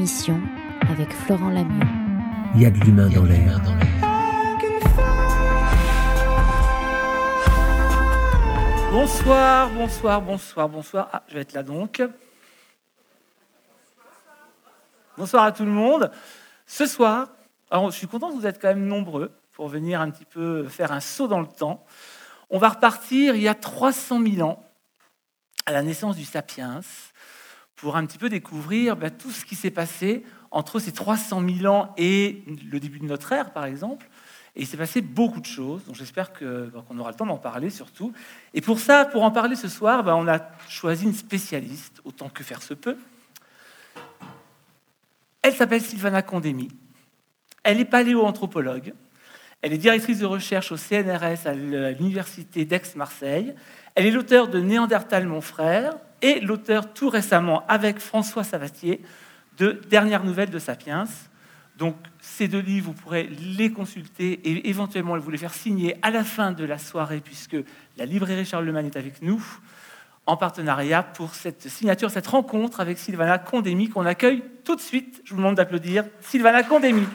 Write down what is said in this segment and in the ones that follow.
émission avec Florent Lamieux. Il y a de l'humain dans l'air. Bonsoir, bonsoir, bonsoir, bonsoir. Ah, je vais être là donc. Bonsoir à tout le monde. Ce soir, alors je suis content que vous êtes quand même nombreux pour venir un petit peu faire un saut dans le temps. On va repartir il y a 300 000 ans, à la naissance du Sapiens, pour un petit peu découvrir bah, tout ce qui s'est passé entre ces 300 000 ans et le début de notre ère, par exemple. Et il s'est passé beaucoup de choses, donc j'espère qu'on aura le temps d'en parler surtout. Et pour ça, pour en parler ce soir, bah, on a choisi une spécialiste, autant que faire se peut. Elle s'appelle Sylvana Condemi. Elle est paléoanthropologue. Elle est directrice de recherche au CNRS à l'Université d'Aix-Marseille. Elle est l'auteur de Néandertal, mon frère, et l'auteur tout récemment avec François Savatier de Dernières nouvelles de Sapiens. Donc ces deux livres, vous pourrez les consulter et éventuellement vous les faire signer à la fin de la soirée, puisque la librairie Charlemagne est avec nous en partenariat pour cette signature, cette rencontre avec Sylvana Condémy qu'on accueille tout de suite. Je vous demande d'applaudir Sylvana Condémy.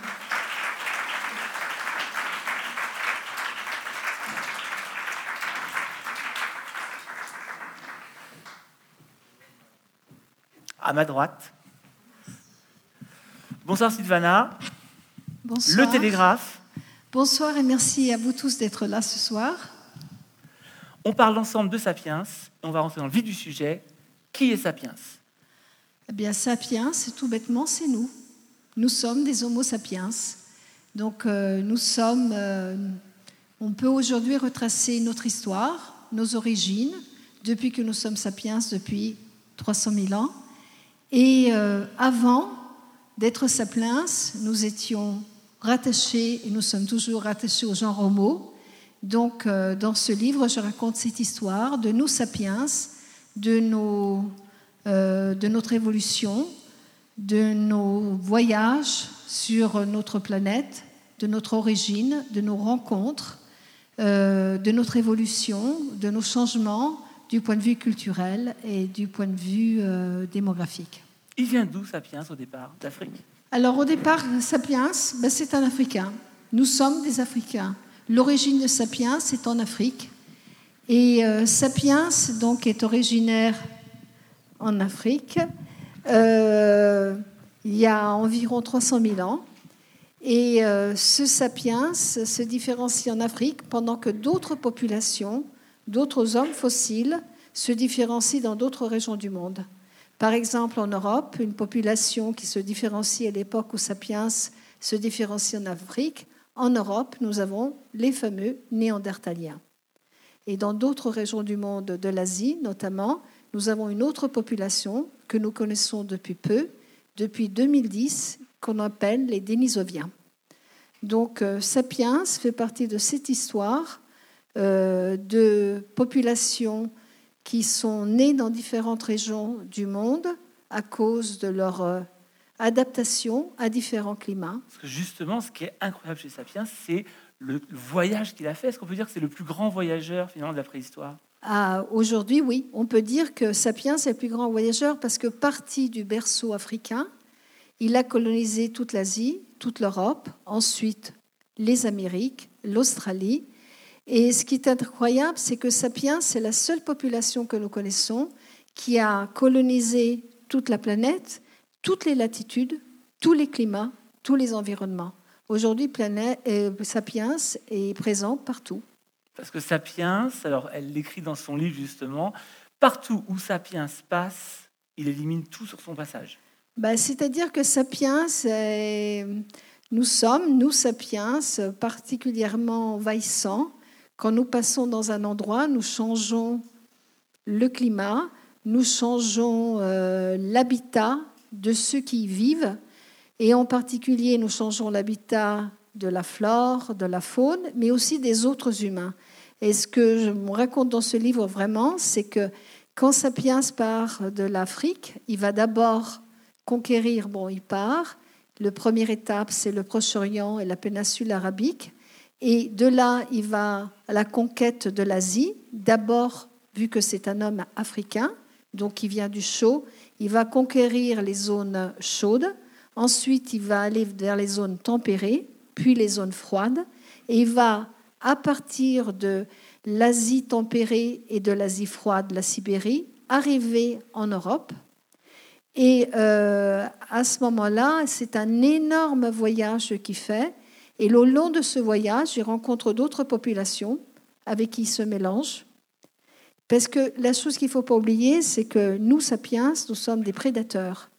À ma droite. Bonsoir Sylvana. Bonsoir. Le Télégraphe. Bonsoir et merci à vous tous d'être là ce soir. On parle ensemble de Sapiens. On va rentrer dans le vif du sujet. Qui est Sapiens? Eh bien, Sapiens, c'est tout bêtement, c'est nous. Nous sommes des Homo sapiens. Donc, euh, nous sommes. euh, on peut aujourd'hui retracer notre histoire, nos origines, depuis que nous sommes sapiens, depuis 300 000 ans. Et euh, avant d'être sapiens, nous étions rattachés, et nous sommes toujours rattachés au genre Homo. Donc, euh, dans ce livre, je raconte cette histoire de nous sapiens, de, nos, euh, de notre évolution, de nos voyages sur notre planète, de notre origine, de nos rencontres, de notre évolution, de nos changements du point de vue culturel et du point de vue démographique. Il vient d'où Sapiens au départ D'Afrique? Alors au départ, Sapiens, ben, c'est un Africain. Nous sommes des Africains. L'origine de Sapiens, c'est en Afrique. Et euh, Sapiens, donc, est originaire en Afrique. euh, il y a environ 300 000 ans. Et euh, ce Sapiens se différencie en Afrique pendant que d'autres populations, d'autres hommes fossiles, se différencient dans d'autres régions du monde. Par exemple, en Europe, une population qui se différencie à l'époque où Sapiens se différencie en Afrique, en Europe, nous avons les fameux néandertaliens. Et dans d'autres régions du monde, de l'Asie notamment, nous avons une autre population que nous connaissons depuis peu, depuis 2010, qu'on appelle les Denisoviens. Donc, euh, Sapiens fait partie de cette histoire euh, de populations qui sont nées dans différentes régions du monde à cause de leur euh, adaptation à différents climats. Parce que justement, ce qui est incroyable chez Sapiens, c'est le le voyage qu'il a fait. Est-ce qu'on peut dire que c'est le plus grand voyageur finalement de la préhistoire? Ah, Aujourd'hui, oui, on peut dire que Sapiens est le plus grand voyageur parce que parti du berceau africain, il a colonisé toute l'Asie, toute l'Europe, ensuite les Amériques, l'Australie. Et ce qui est incroyable, c'est que Sapiens, c'est la seule population que nous connaissons qui a colonisé toute la planète, toutes les latitudes, tous les climats, tous les environnements. Aujourd'hui, planète, euh, Sapiens est présent partout. Parce que Sapiens, alors elle l'écrit dans son livre justement, partout où Sapiens passe, il élimine tout sur son passage. Ben, C'est-à-dire que Sapiens, c'est- nous sommes, nous Sapiens, particulièrement envahissants. Quand nous passons dans un endroit, nous changeons le climat, nous changeons euh, l'habitat de ceux qui y vivent, et en particulier, nous changeons l'habitat de la flore, de la faune, mais aussi des autres humains. Et ce que je me raconte dans ce livre vraiment, c'est que quand Sapiens part de l'Afrique, il va d'abord conquérir, bon, il part. Le première étape, c'est le Proche-Orient et la péninsule arabique. Et de là, il va à la conquête de l'Asie. D'abord, vu que c'est un homme africain, donc il vient du chaud, il va conquérir les zones chaudes. Ensuite, il va aller vers les zones tempérées, puis les zones froides. Et il va, à partir de l'Asie tempérée et de l'Asie froide, la Sibérie, arriver en Europe. Et euh, à ce moment-là, c'est un énorme voyage qu'il fait. Et au long de ce voyage, il rencontre d'autres populations avec qui il se mélange. Parce que la chose qu'il ne faut pas oublier, c'est que nous, sapiens, nous sommes des prédateurs.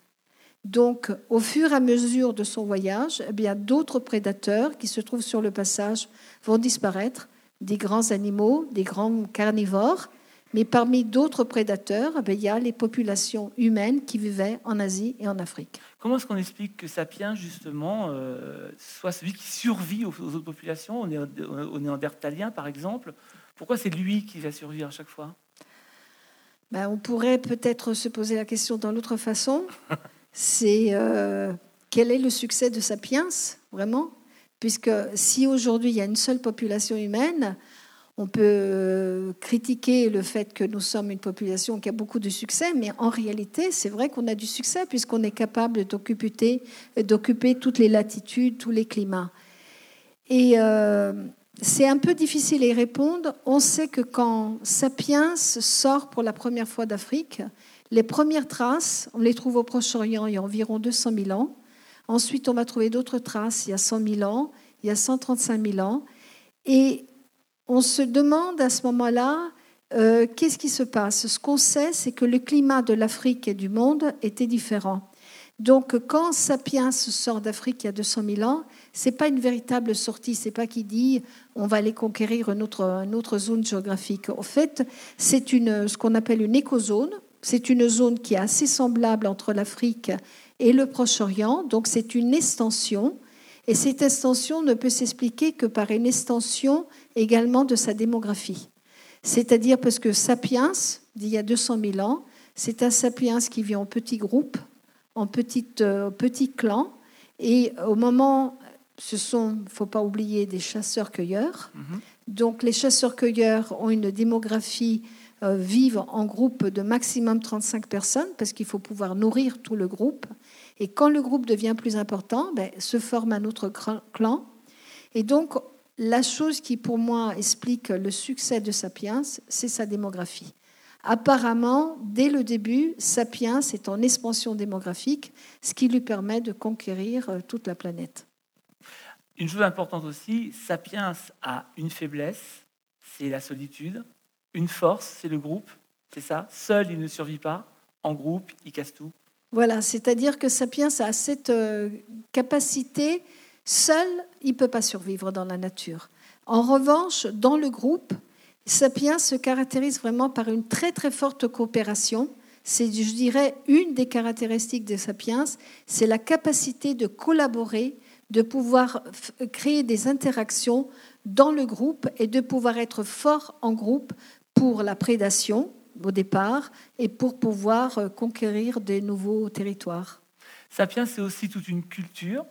Donc, au fur et à mesure de son voyage, eh bien, d'autres prédateurs qui se trouvent sur le passage vont disparaître, des grands animaux, des grands carnivores, mais parmi d'autres prédateurs, eh il y a les populations humaines qui vivaient en Asie et en Afrique. Comment est-ce qu'on explique que Sapiens, justement, euh, soit celui qui survit aux, autres populations, aux, Néandertaliens, par exemple? Pourquoi c'est lui qui va survivre à chaque fois? Ben, On pourrait peut-être se poser la question dans l'autre façon. c'est euh, quel est le succès de Sapiens, vraiment? Puisque si aujourd'hui il y a une seule population humaine, on peut euh, critiquer le fait que nous sommes une population qui a beaucoup de succès, mais en réalité, c'est vrai qu'on a du succès puisqu'on est capable d'occuper, toutes les latitudes, tous les climats. Et euh, c'est un peu difficile à y répondre. On sait que quand Sapiens sort pour la première fois d'Afrique, les premières traces, on les trouve au Proche-Orient il y a environ 200 000 ans. Ensuite, on va trouver d'autres traces il y a 100 000 ans, il y a 135 000 ans. Et on se demande à ce moment-là euh, qu'est-ce qui se passe? Ce qu'on sait, c'est que le climat de l'Afrique et du monde était différent. Donc, quand Sapiens sort d'Afrique il y a 200 000 ans, c'est pas une véritable sortie. C'est pas qu'il dit on va aller conquérir une autre, une autre zone géographique. En fait, c'est une, ce qu'on appelle une écozone. C'est une zone qui est assez semblable entre l'Afrique et le Proche-Orient. Donc, c'est une extension. Et cette extension ne peut s'expliquer que par une extension également de sa démographie. C'est-à-dire parce que Sapiens, d'il y a 200 000 ans, c'est un Sapiens qui vit en petits groupes, en euh, petits clans. Et au moment, ce sont, il ne faut pas oublier, des chasseurs-cueilleurs. Mhm. Donc les chasseurs-cueilleurs ont une démographie, euh, vivent en groupe de maximum 35 personnes, parce qu'il faut pouvoir nourrir tout le groupe. Et quand le groupe devient plus important, ben, se forme un autre clan. Et donc, la chose qui, pour moi, explique le succès de Sapiens, c'est sa démographie. Apparemment, dès le début, Sapiens est en expansion démographique, ce qui lui permet de conquérir euh, toute la planète. Une chose importante aussi, Sapiens a une faiblesse, c'est la solitude. Une force, c'est le groupe. C'est ça. Seul, il ne survit pas. En groupe, il casse tout. Voilà, c'est-à-dire que Sapiens a cette euh, capacité Seul, il ne peut pas survivre dans la nature. En revanche, dans le groupe, Sapiens se caractérise vraiment par une très très forte coopération. C'est, je dirais, une des caractéristiques de Sapiens, c'est la capacité de collaborer, de pouvoir créer des interactions dans le groupe et de pouvoir être fort en groupe pour la prédation au départ et pour pouvoir euh, conquérir des nouveaux territoires. Sapiens, c'est aussi toute une culture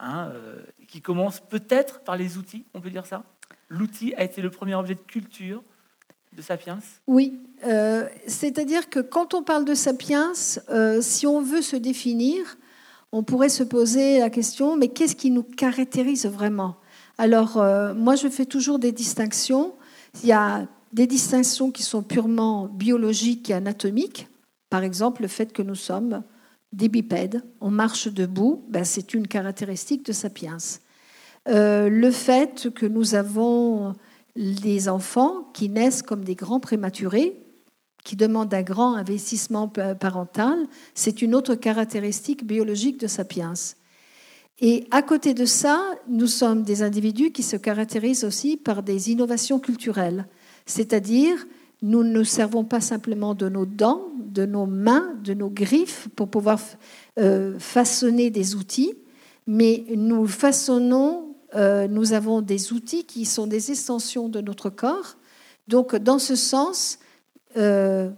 Hein, euh, qui commence peut-être par les outils, on peut dire ça L'outil a été le premier objet de culture de Sapiens Oui, euh, c'est-à-dire que quand on parle de Sapiens, euh, si on veut se définir, on pourrait se poser la question, mais qu'est-ce qui nous caractérise vraiment? Alors, moi, je fais toujours des distinctions. Il y a des distinctions qui sont purement biologiques et anatomiques. Par exemple, le fait que nous sommes des bipèdes, on marche debout, ben c'est une caractéristique de Sapiens. Euh, le fait que nous avons des enfants qui naissent comme des grands prématurés, qui demandent un grand investissement parental, c'est une autre caractéristique biologique de Sapiens. Et à côté de ça, nous sommes des individus qui se caractérisent aussi par des innovations culturelles, c'est-à-dire nous ne servons pas simplement de nos dents, de nos mains, de nos griffes pour pouvoir euh, façonner des outils, mais nous façonnons, euh, nous avons des outils qui sont des extensions de notre corps. Donc, dans ce sens, euh,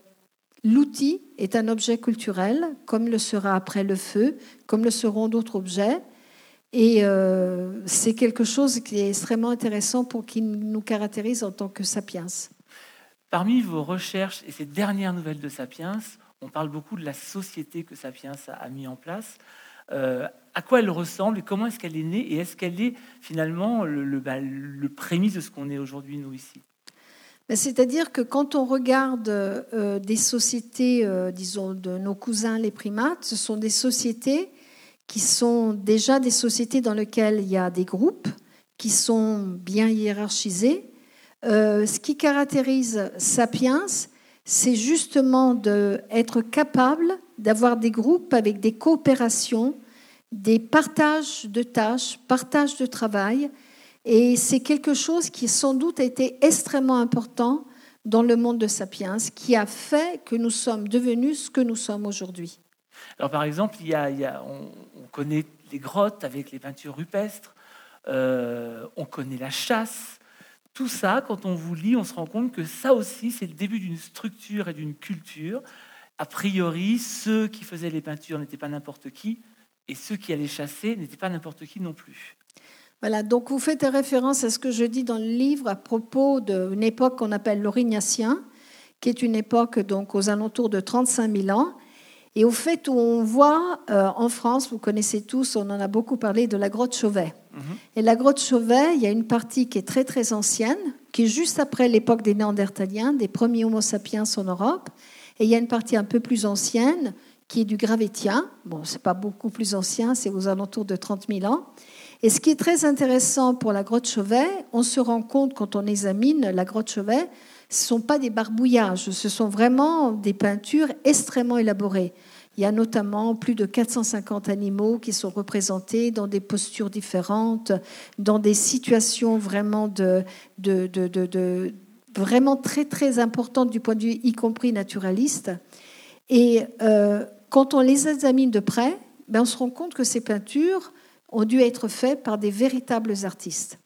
l'outil est un objet culturel, comme le sera après le feu, comme le seront d'autres objets. Et c'est quelque chose qui est extrêmement intéressant pour qui nous caractérise en tant que sapiens. Parmi vos recherches et ces dernières nouvelles de Sapiens, on parle beaucoup de la société que Sapiens a mis en place. à quoi elle ressemble et comment est-ce qu'elle est née et est-ce qu'elle est finalement le, bah, prémisse de ce qu'on est aujourd'hui, nous, ici? Ben, C'est-à-dire que quand on regarde euh, des sociétés, euh, disons, de nos cousins les primates, ce sont des sociétés qui sont déjà des sociétés dans lesquelles il y a des groupes qui sont bien hiérarchisés. Euh, ce qui caractérise Sapiens, c'est justement d'être capable d'avoir des groupes avec des coopérations des partages de tâches, partages de travail. Et c'est quelque chose qui sans doute a été extrêmement important dans le monde de Sapiens, qui a fait que nous sommes devenus ce que nous sommes aujourd'hui. Alors par exemple, on, connaît les grottes avec les peintures rupestres, euh, on connaît la chasse. Tout ça, quand on vous lit, on se rend compte que ça aussi, c'est le début d'une structure et d'une culture. A priori, ceux qui faisaient les peintures n'étaient pas n'importe qui, et ceux qui allaient chasser n'étaient pas n'importe qui non plus. Voilà, donc vous faites référence à ce que je dis dans le livre à propos d'une époque qu'on appelle l'Aurignacien, qui est une époque donc aux alentours de 35 000 ans, et au fait où on voit euh, en France, vous connaissez tous, on en a beaucoup parlé de la grotte Chauvet. Mhm. Et la grotte Chauvet, il y a une partie qui est très très ancienne, qui est juste après l'époque des Néandertaliens, des premiers Homo sapiens en Europe, et il y a une partie un peu plus ancienne qui est du gravétien. Bon, c'est pas beaucoup plus ancien, c'est aux alentours de 30 000 ans. Et ce qui est très intéressant pour la grotte Chauvet, on se rend compte quand on examine la grotte Chauvet, ce ne sont pas des barbouillages, ce sont vraiment des peintures extrêmement élaborées. Il y a notamment plus de 450 animaux qui sont représentés dans des postures différentes, dans des situations vraiment de, vraiment très très importantes du point de vue y compris naturaliste. Et euh, quand on les examine de près, ben on se rend compte que ces peintures ont dû être faites par des véritables artistes.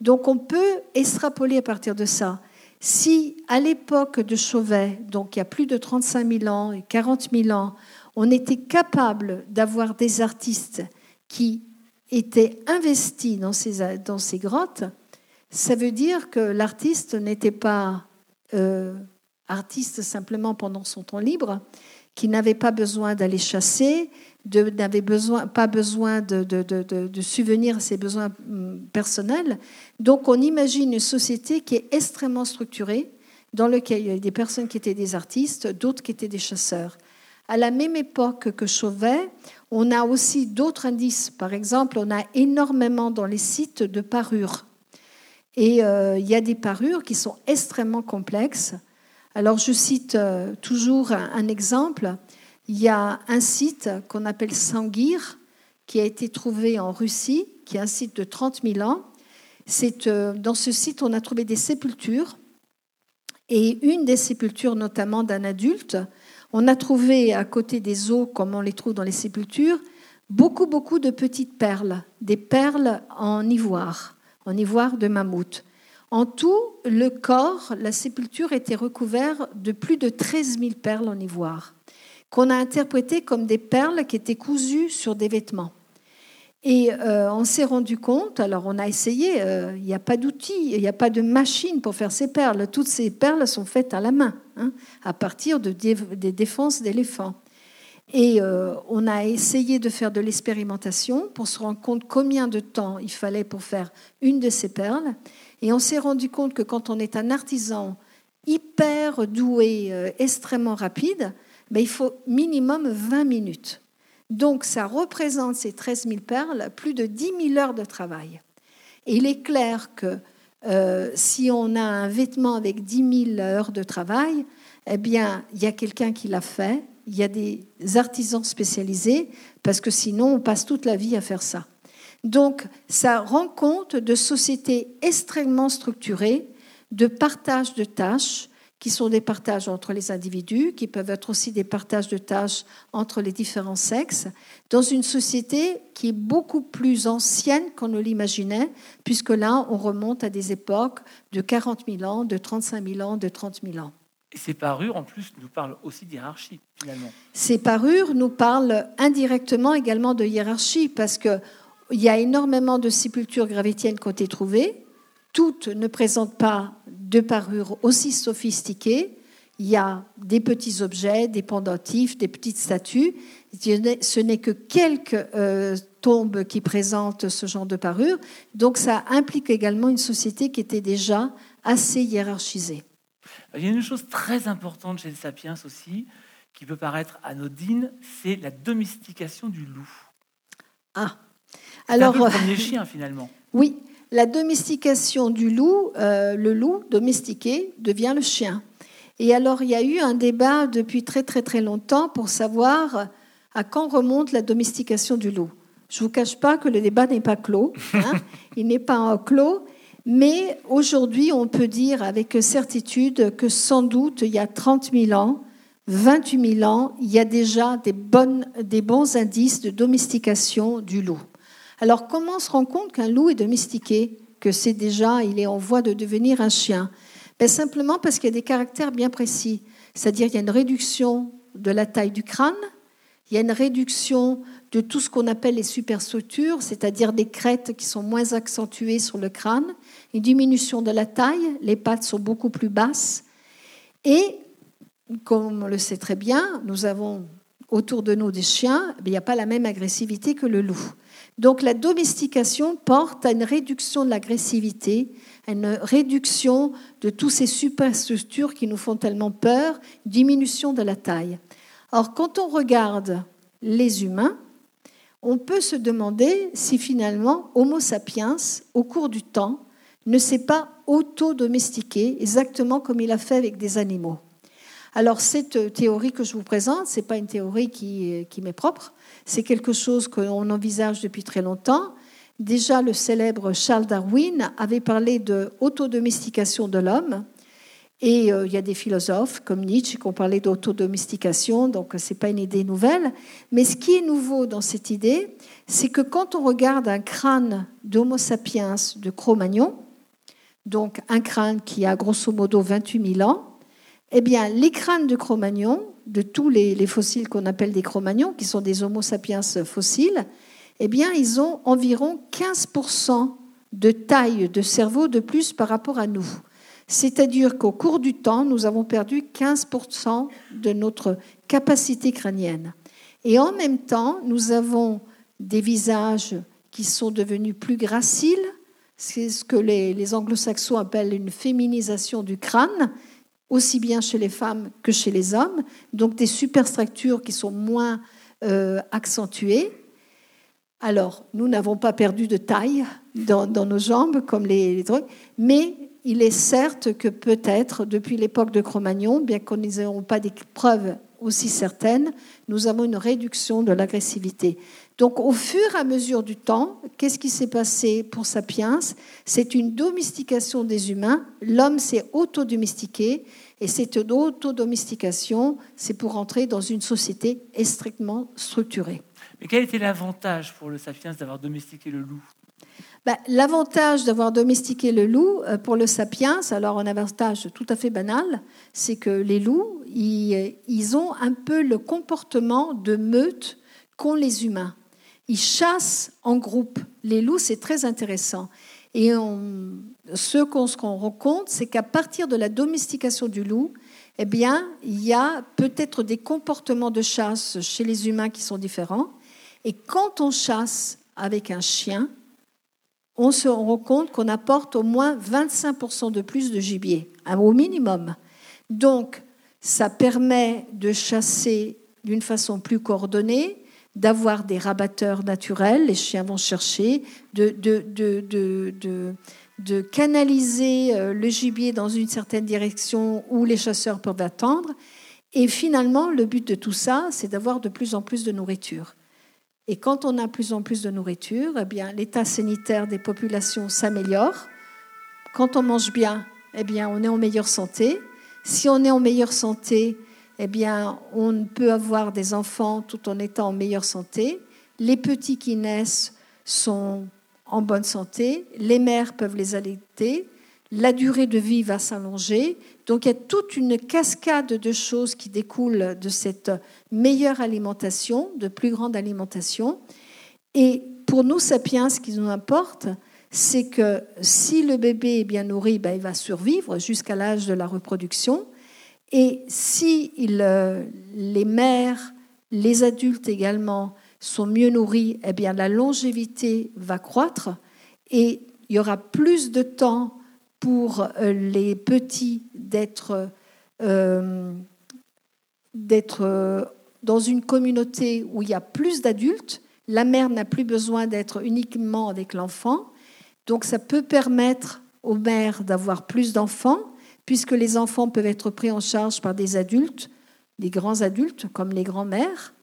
Donc on peut extrapoler à partir de ça. Si à l'époque de Chauvet, donc il y a plus de 35 000 ans et 40 000 ans, on était capable d'avoir des artistes qui étaient investis dans ces, dans ces grottes, ça veut dire que l'artiste n'était pas euh, artiste simplement pendant son temps libre, qui n'avait pas besoin d'aller chasser, n'avait pas besoin de, de, subvenir à ses besoins hum, personnels. Donc on imagine une société qui est extrêmement structurée, dans laquelle il y a des personnes qui étaient des artistes, d'autres qui étaient des chasseurs. À la même époque que Chauvet, on a aussi d'autres indices. Par exemple, on a énormément dans les sites de parures. Et euh, il y a des parures qui sont extrêmement complexes. Alors je cite euh, toujours un, exemple. Il y a un site qu'on appelle Sangir, qui a été trouvé en Russie, qui est un site de 30 000 ans. Euh, dans ce site, on a trouvé des sépultures. Et une des sépultures, notamment d'un adulte, on a trouvé à côté des os, comme on les trouve dans les sépultures, beaucoup, beaucoup de petites perles, des perles en ivoire, en ivoire de mammouth. En tout, le corps, la sépulture était recouvert de plus de 13 000 perles en ivoire, qu'on a interprétées comme des perles qui étaient cousues sur des vêtements. Et euh, on s'est rendu compte, alors on a essayé, euh, il n'y a pas d'outils, il n'y a pas de machine pour faire ces perles. Toutes ces perles sont faites à la main, hein, à partir de des défenses d'éléphants. Et euh, on a essayé de faire de l'expérimentation pour se rendre compte combien de temps il fallait pour faire une de ces perles. Et on s'est rendu compte que quand on est un artisan hyper doué, extrêmement rapide, ben, il faut minimum 20 minutes. Donc ça représente ces 13 000 perles, plus de 10 000 heures de travail. Et il est clair que euh, si on a un vêtement avec 10 000 heures de travail, eh bien, il y a quelqu'un qui l'a fait, il y a des artisans spécialisés, parce que sinon, on passe toute la vie à faire ça. Donc, ça rend compte de sociétés extrêmement structurées, de partage de tâches, qui sont des partages entre les individus, qui peuvent être aussi des partages de tâches entre les différents sexes, dans une société qui est beaucoup plus ancienne qu'on ne l'imaginait, puisque là, on remonte à des époques de 40 000 ans, de 35 000 ans, de 30 000 ans. Et ces parures, en plus, nous parlent aussi d'hierarchie, finalement. Ces parures nous parlent indirectement également de hiérarchie, parce que il y a énormément de sépultures gravétiennes qui ont été trouvées. Toutes ne présentent pas de parures aussi sophistiquées. Il y a des petits objets, des pendentifs, des petites statues, Ce n'est que quelques euh, tombes qui présentent ce genre de parure. Donc ça implique également une société qui était déjà assez hiérarchisée. Il y a une chose très importante chez les sapiens aussi, qui peut paraître anodine, c'est la domestication du loup. Ah, alors un peu le premier chien finalement. Oui, la domestication du loup, euh, le loup domestiqué devient le chien. Et alors il y a eu un débat depuis très très très longtemps pour savoir à quand remonte la domestication du loup. Je ne vous cache pas que le débat n'est pas clos, hein. il n'est pas clos, mais aujourd'hui on peut dire avec certitude que sans doute il y a 30 000 ans, 28 000 ans, il y a déjà des, bonnes, des bons indices de domestication du loup. Alors comment on se rend compte qu'un loup est domestiqué, que c'est déjà, il est en voie de devenir un chien? Ben, Simplement parce qu'il y a des caractères bien précis. C'est-à-dire qu'il y a une réduction de la taille du crâne, il y a une réduction de tout ce qu'on appelle les superstructures, c'est-à-dire des crêtes qui sont moins accentuées sur le crâne, une diminution de la taille, les pattes sont beaucoup plus basses. Et, comme on le sait très bien, nous avons autour de nous des chiens, il n'y a pas la même agressivité que le loup. Donc la domestication porte à une réduction de l'agressivité, à une réduction de tous ces superstructures qui nous font tellement peur, diminution de la taille. Or, quand on regarde les humains, on peut se demander si finalement Homo sapiens, au cours du temps, ne s'est pas auto-domestiqué exactement comme il a fait avec des animaux. Alors cette théorie que je vous présente, ce n'est pas une théorie qui, qui m'est propre, c'est quelque chose qu'on envisage depuis très longtemps. Déjà, le célèbre Charles Darwin avait parlé de autodomestication de l'homme. Et euh, il y a des philosophes comme Nietzsche qui ont parlé d'autodomestication, donc ce n'est pas une idée nouvelle. Mais ce qui est nouveau dans cette idée, c'est que quand on regarde un crâne d'Homo sapiens de Cro-Magnon, donc un crâne qui a grosso modo 28 000 ans, eh bien, les crânes de Cro-Magnon, de tous les, fossiles qu'on appelle des Cro-Magnons, qui sont des Homo sapiens fossiles, eh bien, ils ont environ 15% de taille de cerveau de plus par rapport à nous. C'est-à-dire qu'au cours du temps, nous avons perdu 15% de notre capacité crânienne. Et en même temps, nous avons des visages qui sont devenus plus graciles, c'est ce que les, les anglo-saxons appellent une féminisation du crâne, aussi bien chez les femmes que chez les hommes, donc des superstructures qui sont moins euh, accentuées. Alors, nous n'avons pas perdu de taille dans, nos jambes comme les, les mais il est certes que peut-être, depuis l'époque de Cro-Magnon, bien qu'on n'ayons pas des preuves aussi certaines, nous avons une réduction de l'agressivité. Donc au fur et à mesure du temps, qu'est-ce qui s'est passé pour Sapiens? C'est une domestication des humains. L'homme s'est auto-domestiqué et cette auto-domestication, c'est pour entrer dans une société strictement structurée. Mais quel était l'avantage pour le Sapiens d'avoir domestiqué le loup? Ben, L'avantage d'avoir domestiqué le loup euh, pour le sapiens, alors un avantage tout à fait banal, c'est que les loups, ils, ils ont un peu le comportement de meute qu'ont les humains. Ils chassent en groupe. Les loups, c'est très intéressant. Et ce qu'on se rend compte, c'est qu'à partir de la domestication du loup, eh bien, il y a peut-être des comportements de chasse chez les humains qui sont différents. Et quand on chasse avec un chien, on se rend compte qu'on apporte au moins 25% de plus de gibier, au minimum. Donc, ça permet de chasser d'une façon plus coordonnée, d'avoir des rabatteurs naturels, les chiens vont chercher, de, canaliser euh, le gibier dans une certaine direction où les chasseurs peuvent attendre. Et finalement, le but de tout ça, c'est d'avoir de plus en plus de nourriture. Et quand on a de plus en plus de nourriture, eh bien, l'état sanitaire des populations s'améliore. Quand on mange bien, eh bien, on est en meilleure santé. Si on est en meilleure santé, eh bien, on peut avoir des enfants tout en étant en meilleure santé. Les petits qui naissent sont en bonne santé. Les mères peuvent les allaiter. La durée de vie va s'allonger. Donc, il y a toute une cascade de choses qui découlent de cette meilleure alimentation, de plus grande alimentation. Et pour nous, sapiens, ce qui nous importe, c'est que si le bébé est bien nourri, ben, il va survivre jusqu'à l'âge de la reproduction. Et si euh, les mères, les adultes également sont mieux nourris, eh bien la longévité va croître et il y aura plus de temps pour euh, les petits d'être d'être euh, dans une communauté où il y a plus d'adultes. La mère n'a plus besoin d'être uniquement avec l'enfant. Donc ça peut permettre aux mères d'avoir plus d'enfants, puisque les enfants peuvent être pris en charge par des adultes, des grands adultes comme les grands-mères.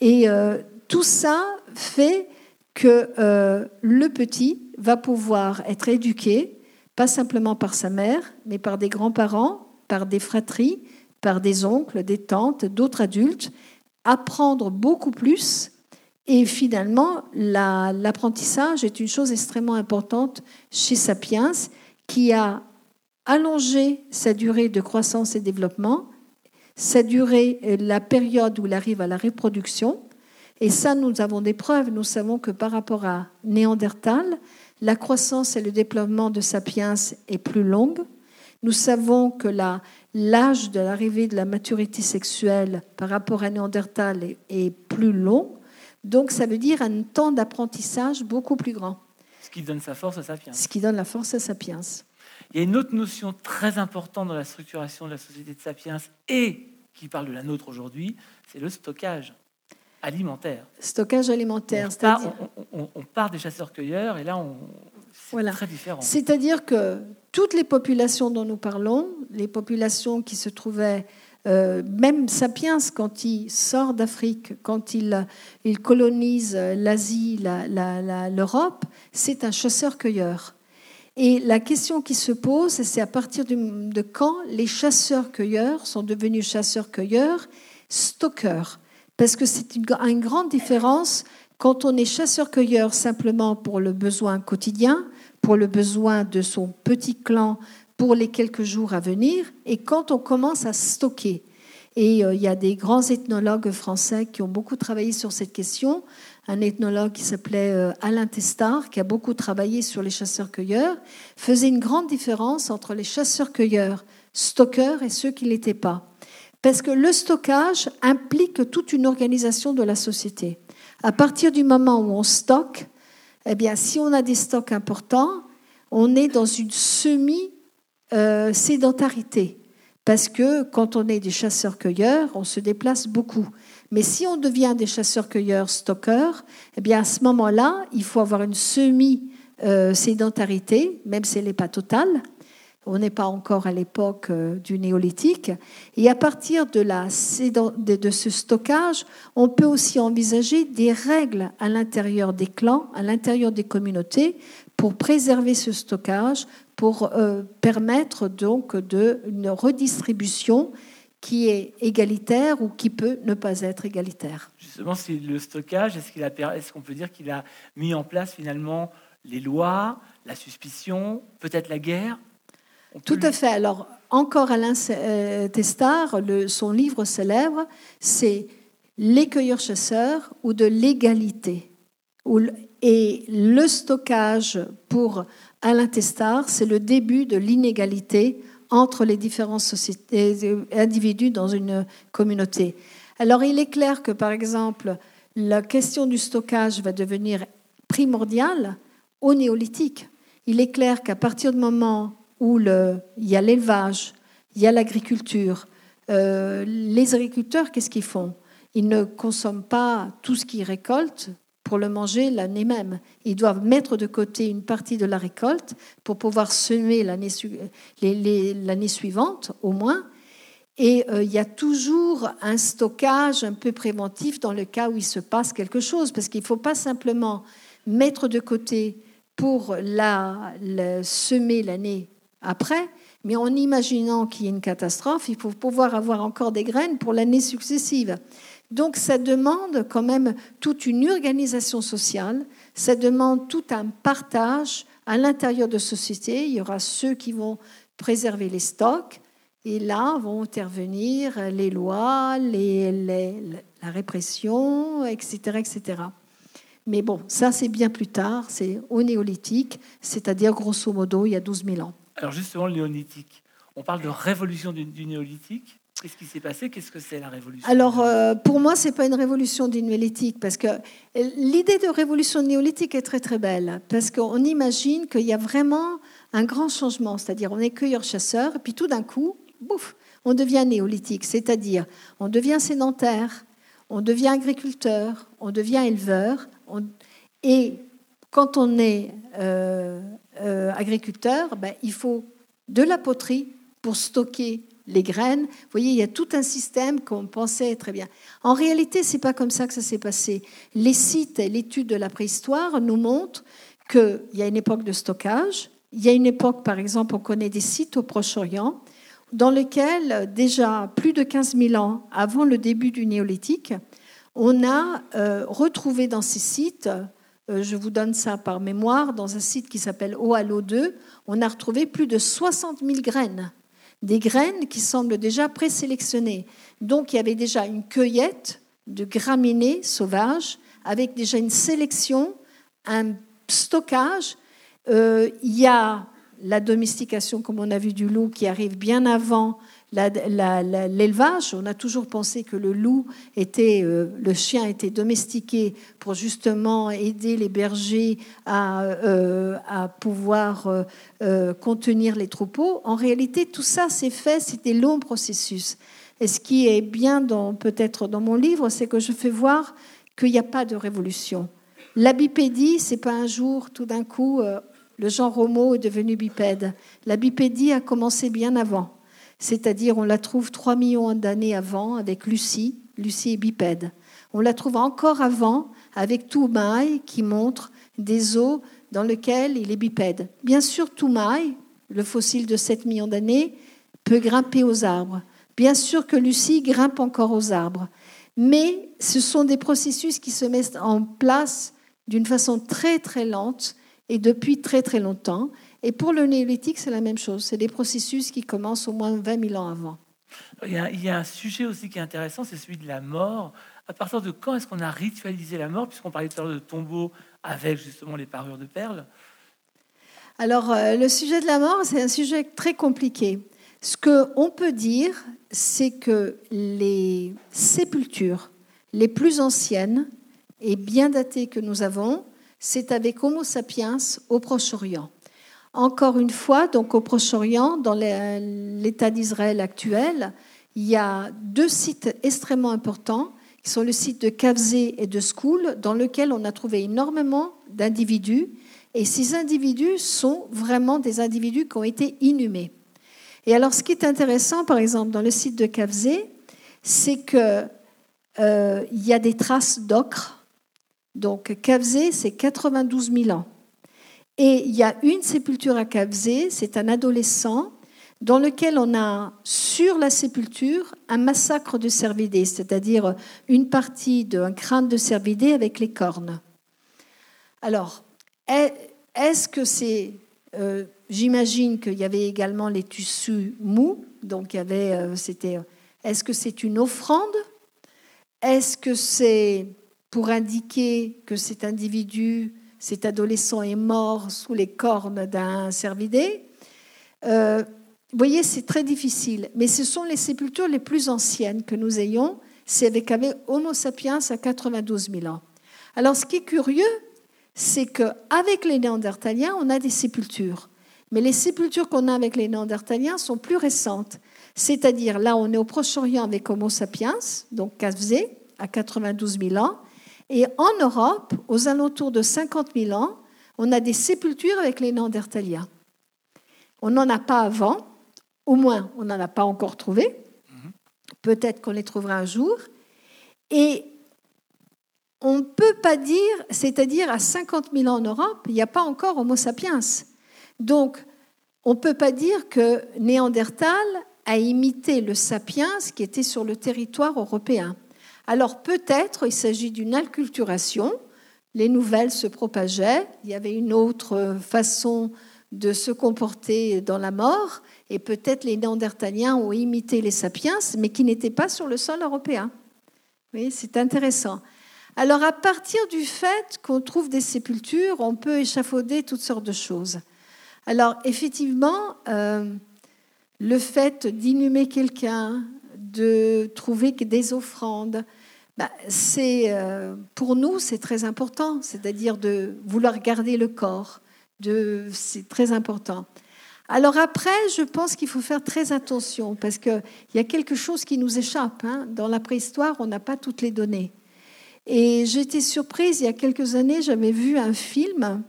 Et euh, tout ça fait que euh, le petit va pouvoir être éduqué, pas simplement par sa mère, mais par des grands-parents, par des fratries, par des oncles, des tantes, d'autres adultes, apprendre beaucoup plus. Et finalement, l'apprentissage est une chose extrêmement importante chez Sapiens, qui a allongé sa durée de croissance et développement, sa durée, la période où il arrive à la reproduction. Et ça, nous avons des preuves. Nous savons que par rapport à Néandertal, la croissance et le développement de Sapiens est plus longue. Nous savons que l'âge de l'arrivée de la maturité sexuelle par rapport à Néandertal est, est plus long. Donc ça veut dire un temps d'apprentissage beaucoup plus grand. Ce qui donne sa force à Sapiens. Ce qui donne la force à Sapiens. Il y a une autre notion très importante dans la structuration de la société de Sapiens et qui parle de la nôtre aujourd'hui, c'est le stockage alimentaire. Stockage alimentaire. On part, on, on part des chasseurs-cueilleurs et là, on, voilà. très différent. C'est-à-dire que toutes les populations dont nous parlons, les populations qui se trouvaient, euh, même Sapiens, quand il sort d'Afrique, quand il, il colonise l'Asie, l'Europe, c'est un chasseur-cueilleur. Et la question qui se pose, c'est à partir de quand les chasseurs-cueilleurs sont devenus chasseurs-cueilleurs, stockeurs. Parce que c'est une, grande différence quand on est chasseur-cueilleur simplement pour le besoin quotidien, pour le besoin de son petit clan pour les quelques jours à venir, et quand on commence à stocker. Et euh, il y a des grands ethnologues français qui ont beaucoup travaillé sur cette question. Un ethnologue qui s'appelait euh, Alain Testard, qui a beaucoup travaillé sur les chasseurs-cueilleurs, faisait une grande différence entre les chasseurs-cueilleurs stockeurs et ceux qui ne l'étaient pas. Parce que le stockage implique toute une organisation de la société. À partir du moment où on stocke, eh bien, si on a des stocks importants, on est dans une semi-sédentarité. Parce que quand on est des chasseurs-cueilleurs, on se déplace beaucoup. Mais si on devient des chasseurs-cueilleurs stockeurs, eh bien à ce moment-là, il faut avoir une semi-sédentarité, même si elle n'est pas totale, on n'est pas encore à l'époque euh, du néolithique. Et à partir de, ce stockage, on peut aussi envisager des règles à l'intérieur des clans, à l'intérieur des communautés, pour préserver ce stockage, pour euh, permettre donc de, une redistribution qui est égalitaire ou qui peut ne pas être égalitaire. Justement, c'est le stockage. Est-ce qu'on est qu'on peut dire qu'il a mis en place finalement les lois, la suspicion, peut-être la guerre? Tout à fait. Alors, encore Alain euh, Testard, son livre célèbre, c'est Les cueilleurs-chasseurs ou de l'égalité. Et le stockage pour Alain Testard, c'est le début de l'inégalité entre les différents euh, individus dans une communauté. Alors, il est clair que, par exemple, la question du stockage va devenir primordiale au néolithique. Il est clair qu'à partir du moment où il y a l'élevage, il y a l'agriculture. Euh, les agriculteurs, qu'est-ce qu'ils font? Ils ne consomment pas tout ce qu'ils récoltent pour le manger l'année même. Ils doivent mettre de côté une partie de la récolte pour pouvoir semer l'année suivante, au moins. Et euh, il y a toujours un stockage un peu préventif dans le cas où il se passe quelque chose, parce qu'il ne faut pas simplement mettre de côté pour la semer l'année après, mais en imaginant qu'il y ait une catastrophe, il faut pouvoir avoir encore des graines pour l'année successive. Donc ça demande quand même toute une organisation sociale, ça demande tout un partage à l'intérieur de société. Il y aura ceux qui vont préserver les stocks, et là vont intervenir les lois, la répression, etc., etc. Mais bon, ça c'est bien plus tard, c'est au néolithique, c'est-à-dire grosso modo il y a 12 000 ans. Alors justement, le néolithique. On parle de révolution du, néolithique. Qu'est-ce qui s'est passé Qu'est-ce que c'est la révolution Alors, euh, pour moi, ce n'est pas une révolution du néolithique, parce que l'idée de révolution néolithique est très très belle, parce qu'on imagine qu'il y a vraiment un grand changement, c'est-à-dire on est cueilleur-chasseur, et puis tout d'un coup, bouf, on devient néolithique, c'est-à-dire on devient sédentaire, on devient agriculteur, on devient éleveur, et quand on est euh, euh, agriculteur, ben, il faut de la poterie pour stocker les graines. Vous voyez, il y a tout un système qu'on pensait très bien. En réalité, ce n'est pas comme ça que ça s'est passé. Les sites et l'étude de la préhistoire nous montrent qu'il y a une époque de stockage. Il y a une époque, par exemple, on connaît des sites au Proche-Orient, dans lesquels, déjà plus de 15 000 ans avant le début du néolithique, on a euh, retrouvé dans ces sites, euh, je vous donne ça par mémoire, dans un site qui s'appelle Oalo 2, on a retrouvé plus de 60 000 graines des graines qui semblent déjà présélectionnées. Donc il y avait déjà une cueillette de graminées sauvages avec déjà une sélection, un stockage. Euh, il y a la domestication, comme on a vu du loup, qui arrive bien avant l'élevage. On a toujours pensé que le loup était, euh, le chien était domestiqué pour justement aider les bergers à, euh, pouvoir euh, contenir les troupeaux. En réalité, tout ça s'est fait, c'était long processus. Et ce qui est bien peut-être dans mon livre, c'est que je fais voir qu'il n'y a pas de révolution. La bipédie, c'est pas un jour, tout d'un coup, le genre Homo est devenu bipède. La bipédie a commencé bien avant c'est-à-dire on la trouve 3 millions d'années avant avec Lucie. Lucie est bipède. On la trouve encore avant avec Toumaï qui montre des os dans lesquels il est bipède. Bien sûr, Toumaï, le fossile de 7 millions d'années, peut grimper aux arbres. Bien sûr que Lucie grimpe encore aux arbres. Mais ce sont des processus qui se mettent en place d'une façon très très lente et depuis très très longtemps. Et pour le néolithique, c'est la même chose. C'est des processus qui commencent au moins 20 000 ans avant. Il y, a, un sujet aussi qui est intéressant, c'est celui de la mort. À partir de quand est-ce qu'on a ritualisé la mort, puisqu'on parlait tout à l'heure de tombeaux avec justement les parures de perles? Alors, euh, le sujet de la mort, c'est un sujet très compliqué. Ce qu'on peut dire, c'est que les sépultures les plus anciennes et bien datées que nous avons, c'est avec Homo sapiens au Proche-Orient. Encore une fois, donc au Proche-Orient, dans l'État d'Israël actuel, il y a deux sites extrêmement importants, qui sont le site de Kavzé et de Skoul, dans lequel on a trouvé énormément d'individus. Et ces individus sont vraiment des individus qui ont été inhumés. Et alors, ce qui est intéressant, par exemple, dans le site de Kavzé, c'est qu'il euh, y a des traces d'ocre. Donc, Kavzé, c'est 92 000 ans. Et il y a une sépulture à Kavzé, c'est un adolescent dans lequel on a sur la sépulture un massacre de cervidés, c'est-à-dire une partie d'un crâne de cervidé avec les cornes. Alors, est-ce que c'est... Euh, j'imagine qu'il y avait également les tissus mous, donc il y avait, euh. Est-ce que c'est une offrande? Est-ce que c'est pour indiquer que cet individu cet adolescent est mort sous les cornes d'un cervidé. Euh, vous voyez, c'est très difficile. Mais ce sont les sépultures les plus anciennes que nous ayons. C'est avec, Homo sapiens à 92 000 ans. Alors, ce qui est curieux, c'est qu'avec les Néandertaliens, on a des sépultures. Mais les sépultures qu'on a avec les Néandertaliens sont plus récentes. C'est-à-dire, là, on est au Proche-Orient avec Homo sapiens, donc Kavzé, à 92 000 ans. Et en Europe, aux alentours de 50 000 ans, on a des sépultures avec les Néandertaliens. On n'en a pas avant, au moins on n'en a pas encore trouvé. Peut-être qu'on les trouvera un jour. Et on ne peut pas dire, c'est-à-dire à 50 000 ans en Europe, il n'y a pas encore Homo sapiens. Donc, on ne peut pas dire que Néandertal a imité le sapiens qui était sur le territoire européen. Alors peut-être il s'agit d'une acculturation, les nouvelles se propageaient, il y avait une autre façon de se comporter dans la mort, et peut-être les Néandertaliens ont imité les sapiens, mais qui n'étaient pas sur le sol européen. Oui, c'est intéressant. Alors à partir du fait qu'on trouve des sépultures, on peut échafauder toutes sortes de choses. Alors effectivement, euh, le fait d'inhumer quelqu'un, de trouver des offrandes. Bah, c'est, euh, pour nous, c'est très important, c'est-à-dire de vouloir garder le corps. C'est très important. Alors après, je pense qu'il faut faire très attention parce qu'il y a quelque chose qui nous échappe. Hein. Dans la préhistoire, on n'a pas toutes les données. Et j'étais surprise, il y a quelques années, j'avais vu un film,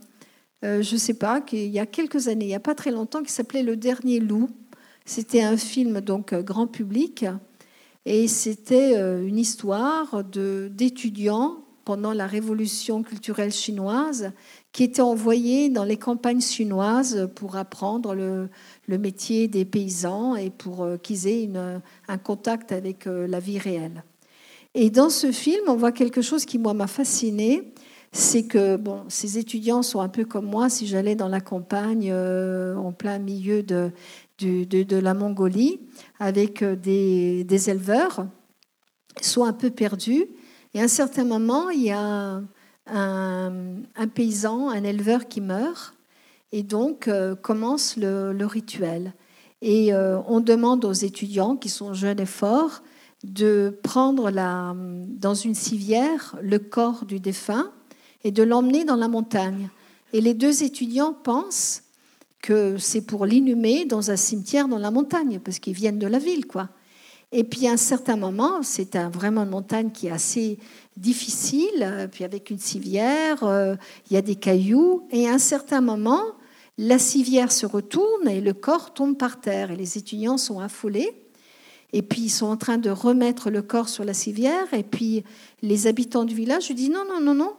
euh, je ne sais pas, il y a quelques années, il n'y a pas très longtemps, qui s'appelait Le Dernier Loup. C'était un film donc euh, grand public et c'était euh, une histoire d'étudiants pendant la révolution culturelle chinoise qui étaient envoyés dans les campagnes chinoises pour apprendre le, métier des paysans et pour qu'ils aient un contact avec la vie réelle. Et dans ce film, on voit quelque chose qui, moi, m'a fasciné. C'est que bon, ces étudiants sont un peu comme moi si j'allais dans la campagne euh, en plein milieu de, de, la Mongolie avec euh, des, éleveurs. Sont un peu perdus. Et à un certain moment, il y a un, paysan, un éleveur qui meurt. Et donc euh, commence le, rituel. Et on demande aux étudiants qui sont jeunes et forts de prendre la, dans une civière le corps du défunt et de l'emmener dans la montagne. Et les deux étudiants pensent que c'est pour l'inhumer dans un cimetière dans la montagne, parce qu'ils viennent de la ville, quoi. Et puis à un certain moment, c'est un, vraiment une montagne qui est assez difficile, puis avec une civière, euh, il y a des cailloux, et à un certain moment, la civière se retourne et le corps tombe par terre, et les étudiants sont affolés. Et puis ils sont en train de remettre le corps sur la civière. Et puis les habitants du village lui disent non, non, non, non,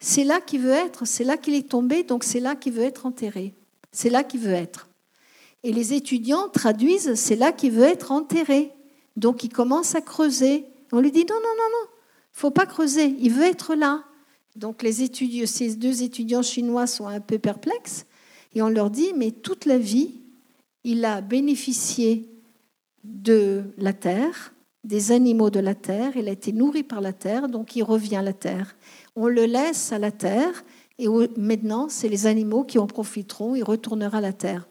c'est là qu'il veut être, c'est là qu'il est tombé, donc c'est là qu'il veut être enterré. C'est là qu'il veut être. Et les étudiants traduisent c'est là qu'il veut être enterré. Donc ils commencent à creuser. On lui dit non, non, non, non, faut pas creuser, il veut être là. Donc les étudiants, ces deux étudiants chinois sont un peu perplexes et on leur dit mais toute la vie, il a bénéficié de la terre, des animaux de la terre, il a été nourri par la terre, donc il revient à la terre. On le laisse à la terre et maintenant, c'est les animaux qui en profiteront, il retournera la terre.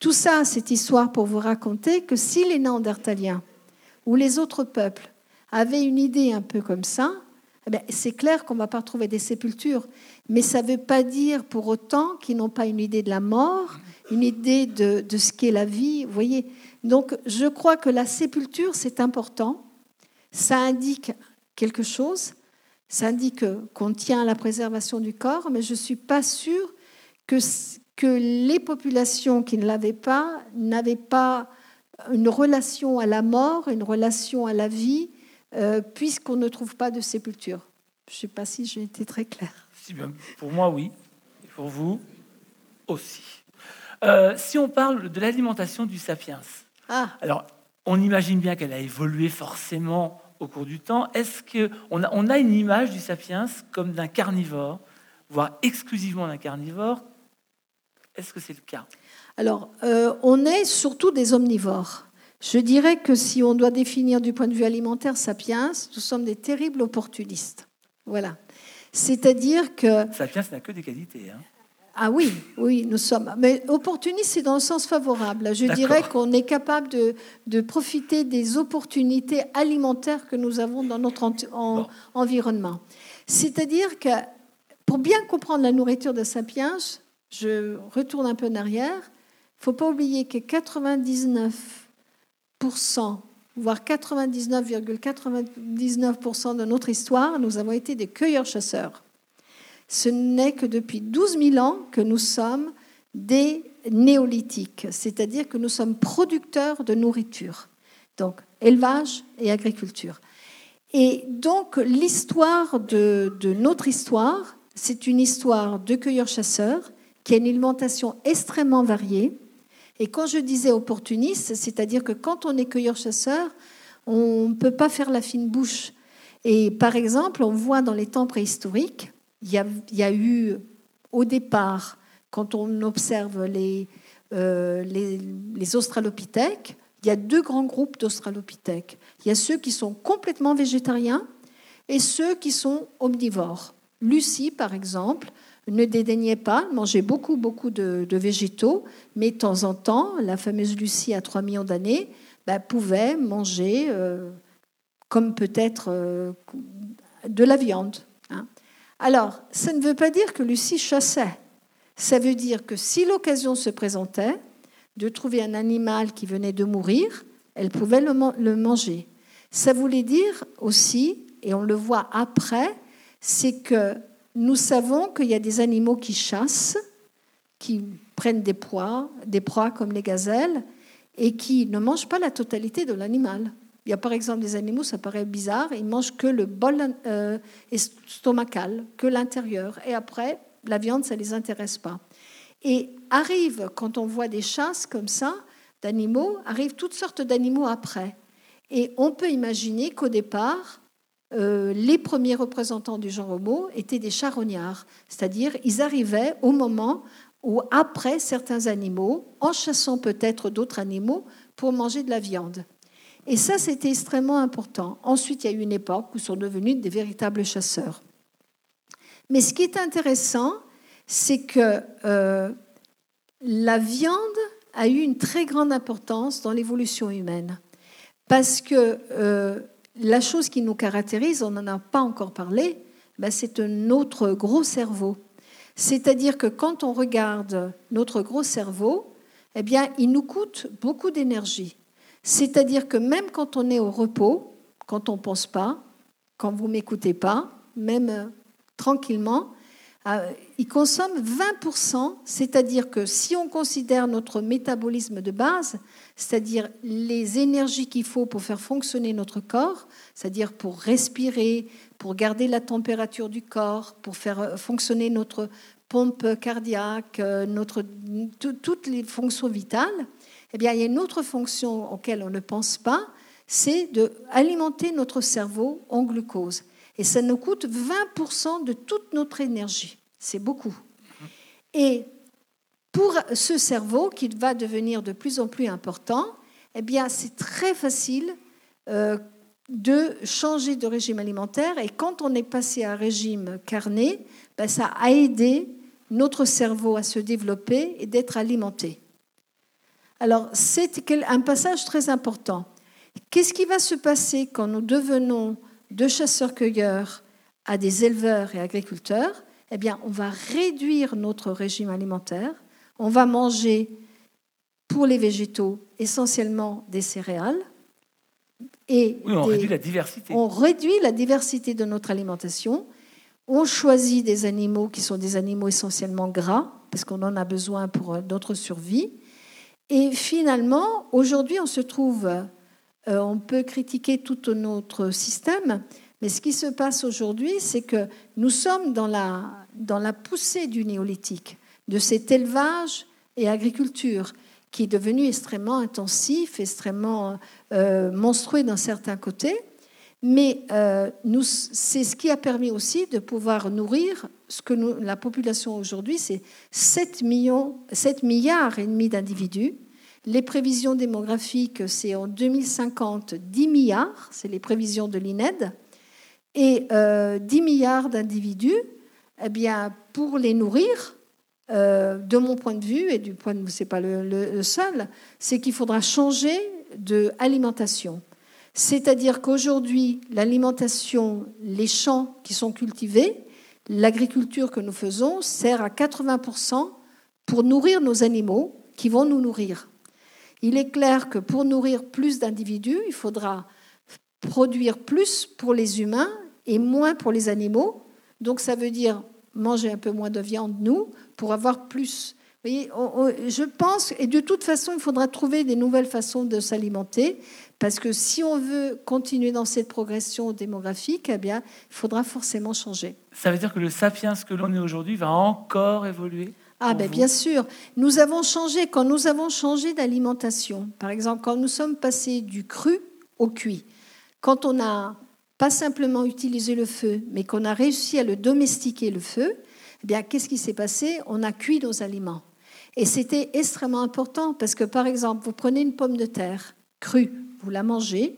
Tout ça, cette histoire pour vous raconter que si les Néandertaliens ou les autres peuples avaient une idée un peu comme ça, eh c'est clair qu'on ne va pas trouver des sépultures, mais ça ne veut pas dire pour autant qu'ils n'ont pas une idée de la mort, une idée de, de ce qu'est la vie. Voyez, donc je crois que la sépulture, c'est important. Ça indique quelque chose. Ça indique qu'on tient à la préservation du corps, mais je ne suis pas sûre que, que les populations qui ne l'avaient pas n'avaient pas une relation à la mort, une relation à la vie, euh, puisqu'on ne trouve pas de sépulture. Je ne sais pas si j'ai été très claire. Pour moi, oui. Et pour vous aussi. Euh, si on parle de l'alimentation du sapiens, ah. Alors, on imagine bien qu'elle a évolué forcément au cours du temps. Est-ce qu'on a, on a une image du sapiens comme d'un carnivore, voire exclusivement d'un carnivore? Est-ce que c'est le cas? Alors, euh, on est surtout des omnivores. Je dirais que si on doit définir du point de vue alimentaire sapiens, nous sommes des terribles opportunistes. Voilà. C'est-à-dire que... Sapiens n'a que des qualités. Hein. Ah oui, oui, nous sommes. Mais opportuniste, c'est dans le sens favorable. Je dirais qu'on est capable de, profiter des opportunités alimentaires que nous avons dans notre environnement. C'est-à-dire que pour bien comprendre la nourriture de Sapiens, je retourne un peu en arrière, il ne faut pas oublier que 99%, voire 99,99% de notre histoire, nous avons été des cueilleurs-chasseurs ce n'est que depuis 12 000 ans que nous sommes des néolithiques, c'est-à-dire que nous sommes producteurs de nourriture, donc élevage et agriculture. Et donc l'histoire de, notre histoire, c'est une histoire de cueilleurs-chasseurs qui a une alimentation extrêmement variée. Et quand je disais opportuniste, c'est-à-dire que quand on est cueilleur-chasseur, on ne peut pas faire la fine bouche. Et par exemple, on voit dans les temps préhistoriques il y, a, eu au départ, quand on observe euh, les, australopithèques, il y a deux grands groupes d'australopithèques. Il y a ceux qui sont complètement végétariens et ceux qui sont omnivores. Lucie, par exemple, ne dédaignait pas, mangeait beaucoup, beaucoup de, végétaux, mais de temps en temps, la fameuse Lucie à 3 millions d'années, ben, pouvaient manger, euh, comme peut-être euh, de la viande. Alors, ça ne veut pas dire que Lucie chassait. Ça veut dire que si l'occasion se présentait de trouver un animal qui venait de mourir, elle pouvait le, le manger. Ça voulait dire aussi, et on le voit après, c'est que nous savons qu'il y a des animaux qui chassent, qui prennent des proies, des proies comme les gazelles, et qui ne mangent pas la totalité de l'animal. Il y a par exemple des animaux, ça paraît bizarre, ils mangent que le bol euh, estomacal, que l'intérieur. Et après, la viande, ça ne les intéresse pas. Et arrive, quand on voit des chasses comme ça, d'animaux, arrivent toutes sortes d'animaux après. Et on peut imaginer qu'au départ, euh, les premiers représentants du genre Homo étaient des charognards, c'est-à-dire ils arrivaient au moment ou après certains animaux, en chassant peut-être d'autres animaux pour manger de la viande. Et ça, c'était extrêmement important. Ensuite, il y a eu une époque où sont devenus des véritables chasseurs. Mais ce qui est intéressant, c'est que euh, la viande a eu une très grande importance dans l'évolution humaine. Parce que euh, la chose qui nous caractérise, on n'en a pas encore parlé, ben, c'est notre gros cerveau. C'est-à-dire que quand on regarde notre gros cerveau, eh bien, il nous coûte beaucoup d'énergie. C'est-à-dire que même quand on est au repos, quand on ne pense pas, quand vous ne m'écoutez pas, même euh, tranquillement, euh, il consomme 20%, c'est-à-dire que si on considère notre métabolisme de base, c'est-à-dire les énergies qu'il faut pour faire fonctionner notre corps, c'est-à-dire pour respirer, pour garder la température du corps, pour faire euh, fonctionner notre pompe cardiaque, notre, toutes les fonctions vitales, eh bien, il y a une autre fonction auquel on ne pense pas, c'est d'alimenter notre cerveau en glucose. Et ça nous coûte 20% de toute notre énergie. C'est beaucoup. Et pour ce cerveau qui va devenir de plus en plus important, eh bien, c'est très facile euh, de changer de régime alimentaire. Et quand on est passé à un régime carné, ben, ça a aidé notre cerveau à se développer et d'être alimenté. Alors, c'est un passage très important. Qu'est-ce qui va se passer quand nous devenons de chasseurs-cueilleurs à des éleveurs et agriculteurs? Eh bien, on va réduire notre régime alimentaire. On va manger pour les végétaux essentiellement des céréales et on réduit la diversité. On réduit la diversité de notre alimentation. On choisit des animaux qui sont des animaux essentiellement gras, parce qu'on en a besoin pour euh, notre survie. Et finalement, aujourd'hui, on se trouve, euh, on peut critiquer tout notre système, mais ce qui se passe aujourd'hui, c'est que nous sommes dans la, dans la poussée du néolithique, de cet élevage et agriculture qui est devenu extrêmement intensif, extrêmement euh, monstrueux d'un certain côté. Mais euh, c'est ce qui a permis aussi de pouvoir nourrir ce que la population aujourd'hui, c'est 7, millions, 7 milliards et demi d'individus. Les prévisions démographiques, c'est en 2050 10 milliards, c'est les prévisions de l'INED, et 10 euh, milliards d'individus. Eh bien, pour les nourrir, euh, de mon point de vue, et du point de vue, c'est pas le, seul, c'est qu'il faudra changer d'alimentation. C'est-à-dire qu'aujourd'hui, l'alimentation, les champs qui sont cultivés, l'agriculture que nous faisons sert à 80% pour nourrir nos animaux qui vont nous nourrir. Il est clair que pour nourrir plus d'individus, il faudra produire plus pour les humains et moins pour les animaux. Donc ça veut dire manger un peu moins de viande, nous, pour avoir plus. Je pense, et de toute façon, il faudra trouver des nouvelles façons de s'alimenter, parce que si on veut continuer dans cette progression démographique, eh bien, il faudra forcément changer. Ça veut dire que le sapiens que l'on est aujourd'hui va encore évoluer ah ben bien sûr, nous avons changé quand nous avons changé d'alimentation. Par exemple, quand nous sommes passés du cru au cuit, quand on n'a pas simplement utilisé le feu, mais qu'on a réussi à le domestiquer le feu, eh bien, qu'est-ce qui s'est passé? On a cuit nos aliments. Et c'était extrêmement important parce que, par exemple, vous prenez une pomme de terre crue, vous la mangez,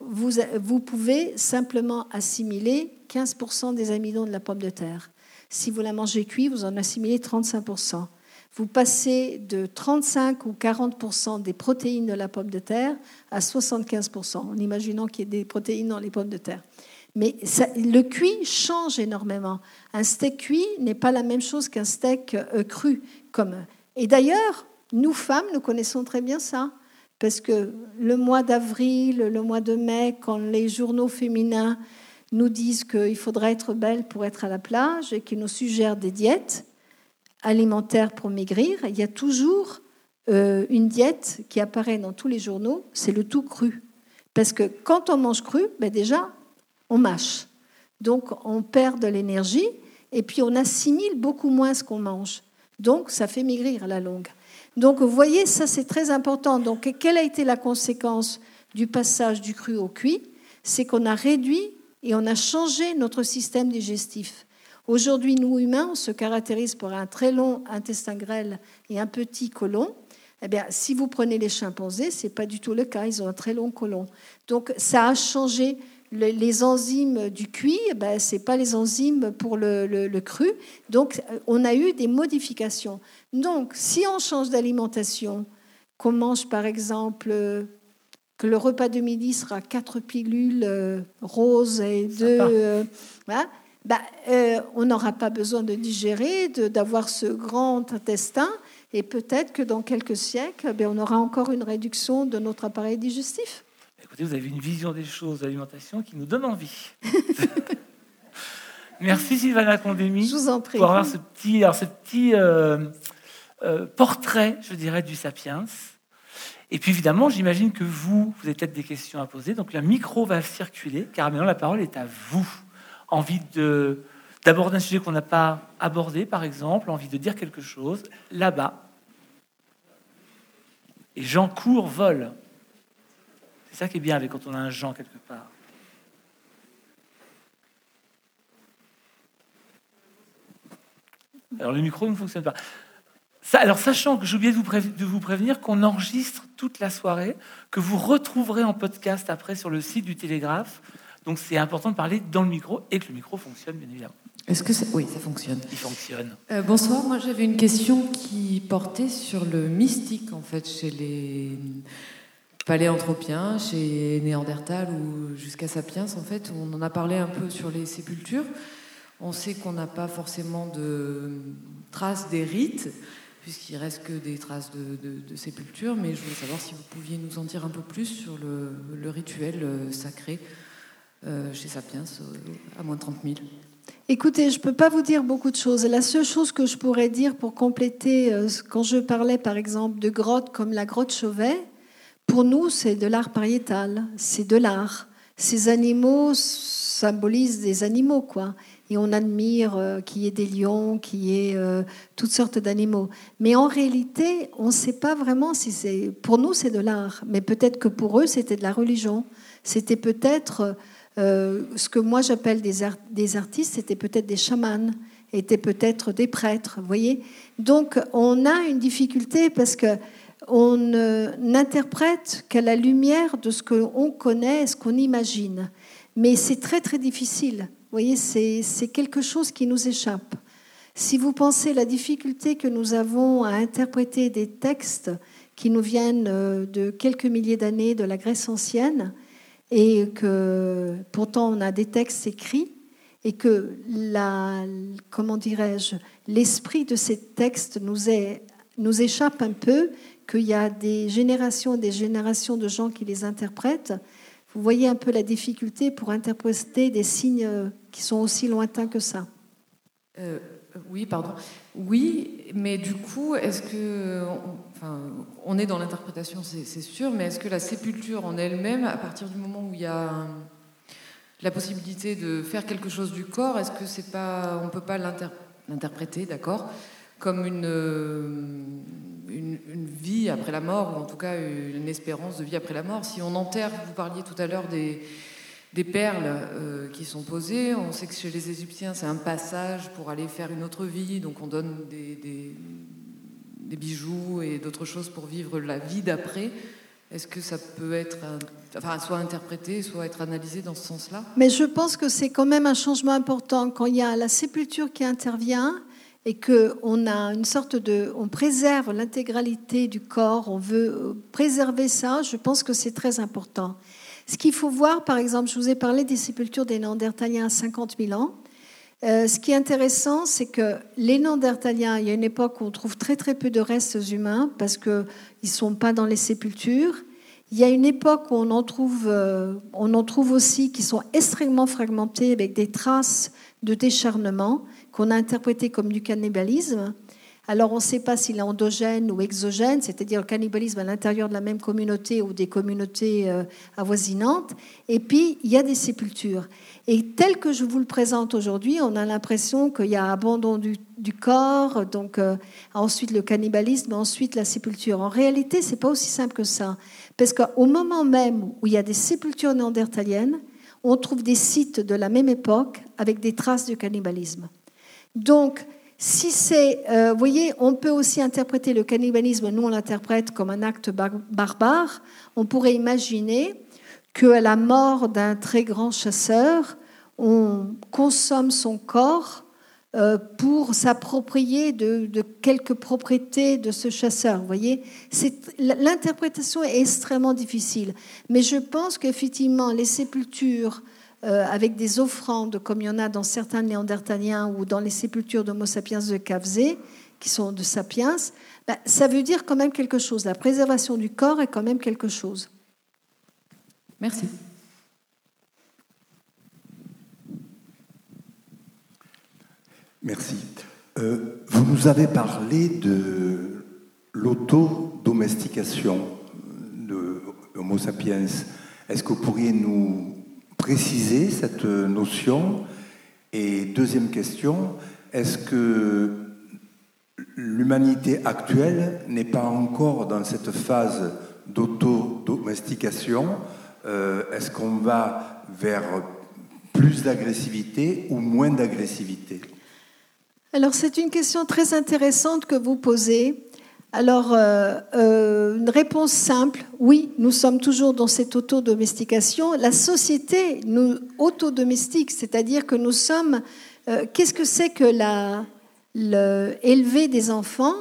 vous, pouvez simplement assimiler 15% des amidons de la pomme de terre. Si vous la mangez cuite, vous en assimilez 35%. vous passez de 35 ou 40% des protéines de la pomme de terre à 75% en imaginant qu'il y ait des protéines dans les pommes de terre. Mais le cuit change énormément. Un steak cuit n'est pas la même chose qu'un steak euh, cru. Comme... Et d'ailleurs, nous femmes, nous connaissons très bien ça. Parce que le mois d'avril, le mois de mai, quand les journaux féminins nous disent qu'il faudrait être belle pour être à la plage et qu'ils nous suggèrent des diètes alimentaires pour maigrir, il y a toujours euh, une diète qui apparaît dans tous les journaux, c'est le tout cru. Parce que quand on mange cru, ben déjà, on mâche. Donc on perd de l'énergie et puis on assimile beaucoup moins ce qu'on mange. Donc ça fait maigrir la longue. Donc vous voyez, ça c'est très important. Donc quelle a été la conséquence du passage du cru au cuit? C'est qu'on a réduit et on a changé notre système digestif. Aujourd'hui, nous humains, on se caractérise par un très long intestin grêle et un petit côlon. Eh bien, si vous prenez les chimpanzés, ce n'est pas du tout le cas, ils ont un très long côlon. Donc ça a changé les enzymes du cuit, ben, ce n'est pas les enzymes pour le, cru. Donc, on a eu des modifications. Donc, si on change d'alimentation, qu'on mange par exemple que le repas de midi sera quatre pilules euh, roses et deux, euh, ben, euh, on n'aura pas besoin de digérer, d'avoir ce grand intestin. Et peut-être que dans quelques siècles, ben, on aura encore une réduction de notre appareil digestif vous avez une vision des choses de l'alimentation qui nous donne envie. Merci Sylvana Condémy. Je vous en prie. Pour avoir ce petit, alors ce petit euh, euh, portrait, je dirais, du sapiens. Et puis évidemment, j'imagine que vous, vous avez peut-être des questions à poser. Donc le micro va circuler, car maintenant la parole est à vous. Envie de d'aborder un sujet qu'on n'a pas abordé, par exemple, envie de dire quelque chose, là-bas. Et Jean court, vole. C'est ça qui est bien avec quand on a un Jean quelque part. Alors le micro ne fonctionne pas. Ça, alors sachant que j'ai oublié de vous, de vous prévenir qu'on enregistre toute la soirée, que vous retrouverez en podcast après sur le site du Télégraphe. Donc c'est important de parler dans le micro et que le micro fonctionne bien évidemment. Est-ce que ça... oui, ça fonctionne Il fonctionne. Euh, bonsoir. Moi j'avais une question qui portait sur le mystique en fait chez les paléanthropien, chez Néandertal ou jusqu'à Sapiens, en fait, on en a parlé un peu sur les sépultures. On sait qu'on n'a pas forcément de traces des rites, puisqu'il reste que des traces de, sépultures, mais je voulais savoir si vous pouviez nous en dire un peu plus sur le, rituel euh, sacré euh, chez Sapiens, euh, à moins de 30 000. Écoutez, je ne peux pas vous dire beaucoup de choses. La seule chose que je pourrais dire pour compléter, quand je parlais par exemple de grottes comme la grotte Chauvet, pour nous, c'est de l'art pariétal, c'est de l'art. Ces animaux symbolisent des animaux, quoi. Et on admire euh, qu'il y ait des lions, qu'il y ait euh, toutes sortes d'animaux. Mais en réalité, on ne sait pas vraiment si c'est. Pour nous, c'est de l'art. Mais peut-être que pour eux, c'était de la religion. C'était peut-être euh, ce que moi j'appelle des, des artistes, c'était peut-être des chamans, étaient peut-être des prêtres. Vous voyez Donc, on a une difficulté parce que on n'interprète qu'à la lumière de ce qu'on connaît, ce qu'on imagine. Mais c'est très très difficile. Vous voyez, c'est quelque chose qui nous échappe. Si vous pensez la difficulté que nous avons à interpréter des textes qui nous viennent euh, de quelques milliers d'années de la Grèce ancienne, et que pourtant on a des textes écrits, et que la, comment dirais-je, l'esprit de ces textes nous, est, nous échappe un peu, qu'il y a des générations et des générations de gens qui les interprètent, vous voyez un peu la difficulté pour interpréter des signes qui sont aussi lointains que ça. Euh, oui, pardon. Oui, mais du coup, est-ce que. enfin, on est dans l'interprétation, c'est sûr, mais est-ce que la sépulture en elle-même, à partir du moment où il y a la possibilité de faire quelque chose du corps, est-ce que c'est pas. On ne peut pas l'interpréter, d'accord, comme une une, vie après la mort, ou en tout cas une espérance de vie après la mort. Si on enterre, vous parliez tout à l'heure des, des perles euh, qui sont posées, on sait que chez les Égyptiens, c'est un passage pour aller faire une autre vie, donc on donne des, des, bijoux et d'autres choses pour vivre la vie d'après. Est-ce que ça peut être, enfin, soit interprété, soit être analysé dans ce sens-là? Mais je pense que c'est quand même un changement important quand il y a la sépulture qui intervient et qu'on a une sorte de, on préserve l'intégralité du corps, on veut euh, préserver ça, je pense que c'est très important. Ce qu'il faut voir, par exemple, je vous ai parlé des sépultures des Néandertaliens à 50 000 ans. Euh, ce qui est intéressant, c'est que les Néandertaliens, il y a une époque où on trouve très très peu de restes humains parce qu'ils ne sont pas dans les sépultures. Il y a une époque où on en trouve, euh, on en trouve aussi qui sont extrêmement fragmentés avec des traces de décharnement qu'on a interprété comme du cannibalisme. Alors on ne sait pas s'il est endogène ou exogène, c'est-à-dire le cannibalisme à l'intérieur de la même communauté ou des communautés euh, avoisinantes. Et puis il y a des sépultures. Et tel que je vous le présente aujourd'hui, on a l'impression qu'il y a abandon du, corps, donc euh, ensuite le cannibalisme, ensuite la sépulture. En réalité, c'est pas aussi simple que ça, parce qu'au moment même où il y a des sépultures néandertaliennes, on trouve des sites de la même époque avec des traces de cannibalisme. Donc, si c'est, euh, vous voyez, on peut aussi interpréter le cannibalisme, nous on l'interprète comme un acte barbare. On pourrait imaginer qu'à la mort d'un très grand chasseur, on consomme son corps euh, pour s'approprier de, quelques propriétés de ce chasseur. Vous voyez, l'interprétation est extrêmement difficile. Mais je pense qu'effectivement, les sépultures euh, avec des offrandes, comme il y en a dans certains néandertaliens ou dans les sépultures d'Homo sapiens de Kavzé, qui sont de sapiens, ben, ça veut dire quand même quelque chose. La préservation du corps est quand même quelque chose. Merci. Merci. Euh, vous nous avez parlé de l'autodomestication de Homo sapiens. Est-ce que vous pourriez nous préciser cette notion. Et deuxième question, est-ce que l'humanité actuelle n'est pas encore dans cette phase d'autodomestication? Euh, Est-ce qu'on va vers plus d'agressivité ou moins d'agressivité? Alors c'est une question très intéressante que vous posez. Alors, euh, euh, une réponse simple, oui, nous sommes toujours dans cette autodomestication. La société nous autodomestique, c'est-à-dire que nous sommes... Euh, qu'est-ce que c'est que la, élever des enfants?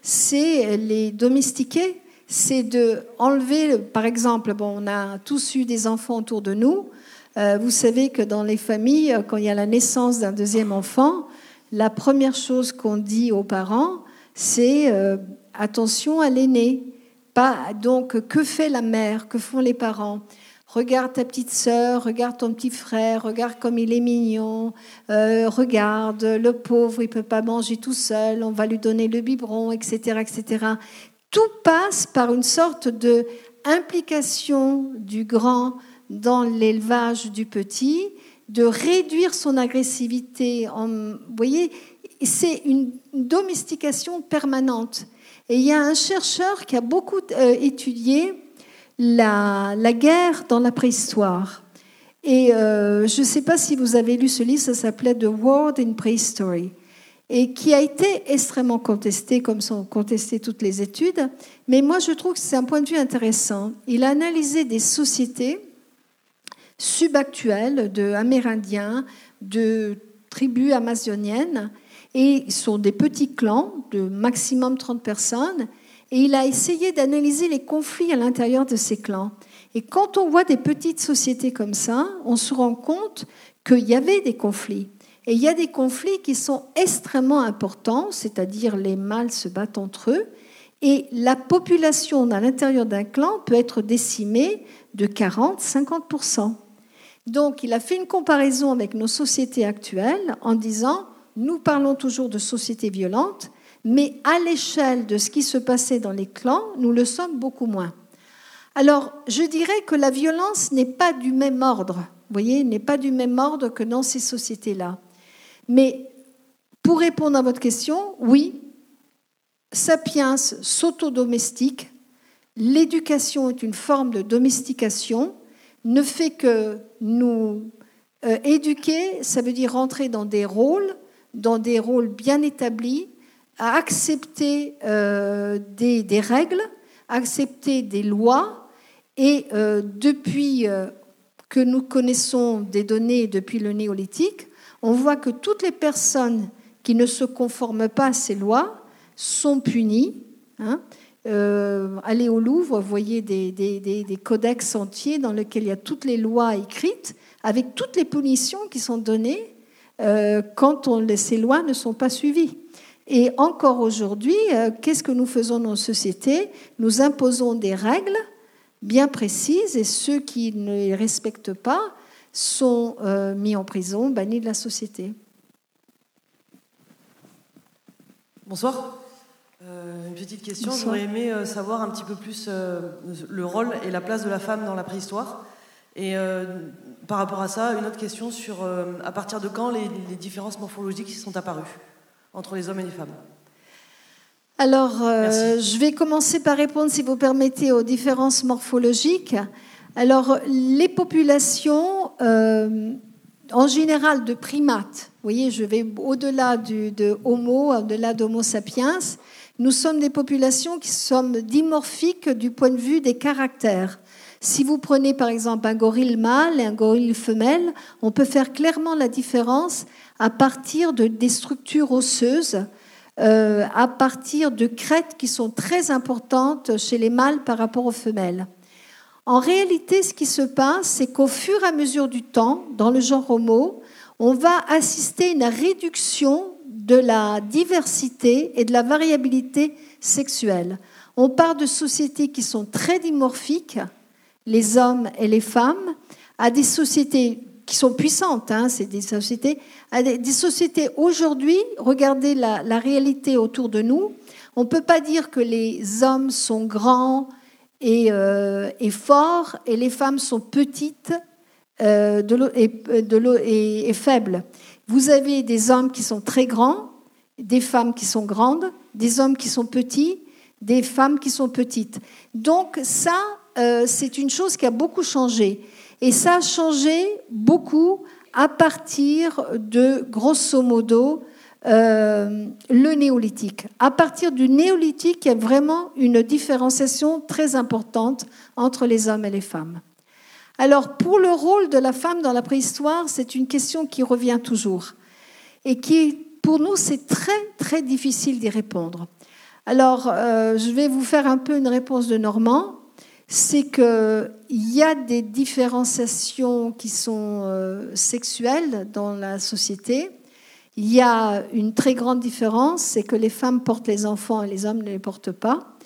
C'est les domestiquer, c'est de enlever, par exemple, bon, on a tous eu des enfants autour de nous. vous savez que dans les familles, quand il y a la naissance d'un deuxième enfant, la première chose qu'on dit aux parents, c'est attention à l'aîné. Donc, que fait la mère? Que font les parents? Regarde ta petite sœur, regarde ton petit frère, regarde comme il est mignon, euh, regarde le pauvre, il peut pas manger tout seul, on va lui donner le biberon, etc., etc. Tout passe par une sorte de implication du grand dans l'élevage du petit, de réduire son agressivité. En, vous voyez, c'est une domestication permanente. Et il y a un chercheur qui a beaucoup euh, étudié la, guerre dans la préhistoire. Et euh, je ne sais pas si vous avez lu ce livre, ça s'appelait The World in Prehistory, et qui a été extrêmement contesté, comme sont contestées toutes les études. Mais moi, je trouve que c'est un point de vue intéressant. Il a analysé des sociétés subactuelles de Amérindiens, de tribus amazoniennes, et ils sont des petits clans de maximum 30 personnes. Et il a essayé d'analyser les conflits à l'intérieur de ces clans. Et quand on voit des petites sociétés comme ça, on se rend compte qu'il y avait des conflits. Et il y a des conflits qui sont extrêmement importants, c'est-à-dire les mâles se battent entre eux, et la population à l'intérieur d'un clan peut être décimée de 40-50%. Donc il a fait une comparaison avec nos sociétés actuelles en disant, nous parlons toujours de sociétés violentes, mais à l'échelle de ce qui se passait dans les clans, nous le sommes beaucoup moins. Alors, je dirais que la violence n'est pas du même ordre, vous voyez, n'est pas du même ordre que dans ces sociétés-là. Mais pour répondre à votre question, oui, Sapiens s'autodomestique, l'éducation est une forme de domestication, ne fait que nous euh, éduquer, ça veut dire rentrer dans des rôles dans des rôles bien établis, à accepter euh, des, règles, accepter des lois. Et euh, depuis euh, que nous connaissons des données depuis le néolithique, on voit que toutes les personnes qui ne se conforment pas à ces lois sont punis. Hein. Allez au Louvre, voyez des, des, codex entiers dans lesquels il y a toutes les lois écrites, avec toutes les punitions qui sont données euh, quand on, ces lois ne sont pas suivies. Et encore aujourd'hui, euh, qu'est-ce que nous faisons dans nos sociétés? Nous imposons des règles bien précises et ceux qui ne les respectent pas sont mis en prison, bannis de la société. Bonsoir. Euh, une petite question. J'aurais aimé euh, savoir un petit peu plus euh, le rôle et la place de la femme dans la préhistoire. Et par rapport à ça, une autre question sur à partir de quand les, différences morphologiques sont apparues entre les hommes et les femmes. Alors, je vais commencer par répondre, si vous permettez, aux différences morphologiques. Alors, les populations, en général, de primates, vous voyez, je vais au-delà de Homo, au-delà d'Homo sapiens, nous sommes des populations qui sommes dimorphiques du point de vue des caractères. Si vous prenez par exemple un gorille mâle et un gorille femelle, on peut faire clairement la différence à partir de, des structures osseuses, euh, à partir de crêtes qui sont très importantes chez les mâles par rapport aux femelles. En réalité, ce qui se passe, c'est qu'au fur et à mesure du temps, dans le genre Homo, on va assister à une réduction de la diversité et de la variabilité sexuelle. On part de sociétés qui sont très dimorphiques, les hommes et les femmes, à des sociétés qui sont puissantes, hein, c'est des sociétés, à des, sociétés aujourd'hui, regardez la, réalité autour de nous, on ne peut pas dire que les hommes sont grands et, euh, forts et les femmes sont petites euh, et, et faibles. Vous avez des hommes qui sont très grands, des femmes qui sont grandes, des hommes qui sont petits, des femmes qui sont petites. Donc ça, euh, c'est une chose qui a beaucoup changé. Et ça a changé beaucoup à partir de, grosso modo, euh, le néolithique. À partir du néolithique, il y a vraiment une différenciation très importante entre les hommes et les femmes. Alors, pour le rôle de la femme dans la préhistoire, c'est une question qui revient toujours et qui, pour nous, c'est très, très difficile d'y répondre. Alors, euh, je vais vous faire un peu une réponse de Normand. C'est qu'il y a des différenciations qui sont euh, sexuelles dans la société. Il y a une très grande différence, c'est que les femmes portent les enfants et les hommes ne les portent pas.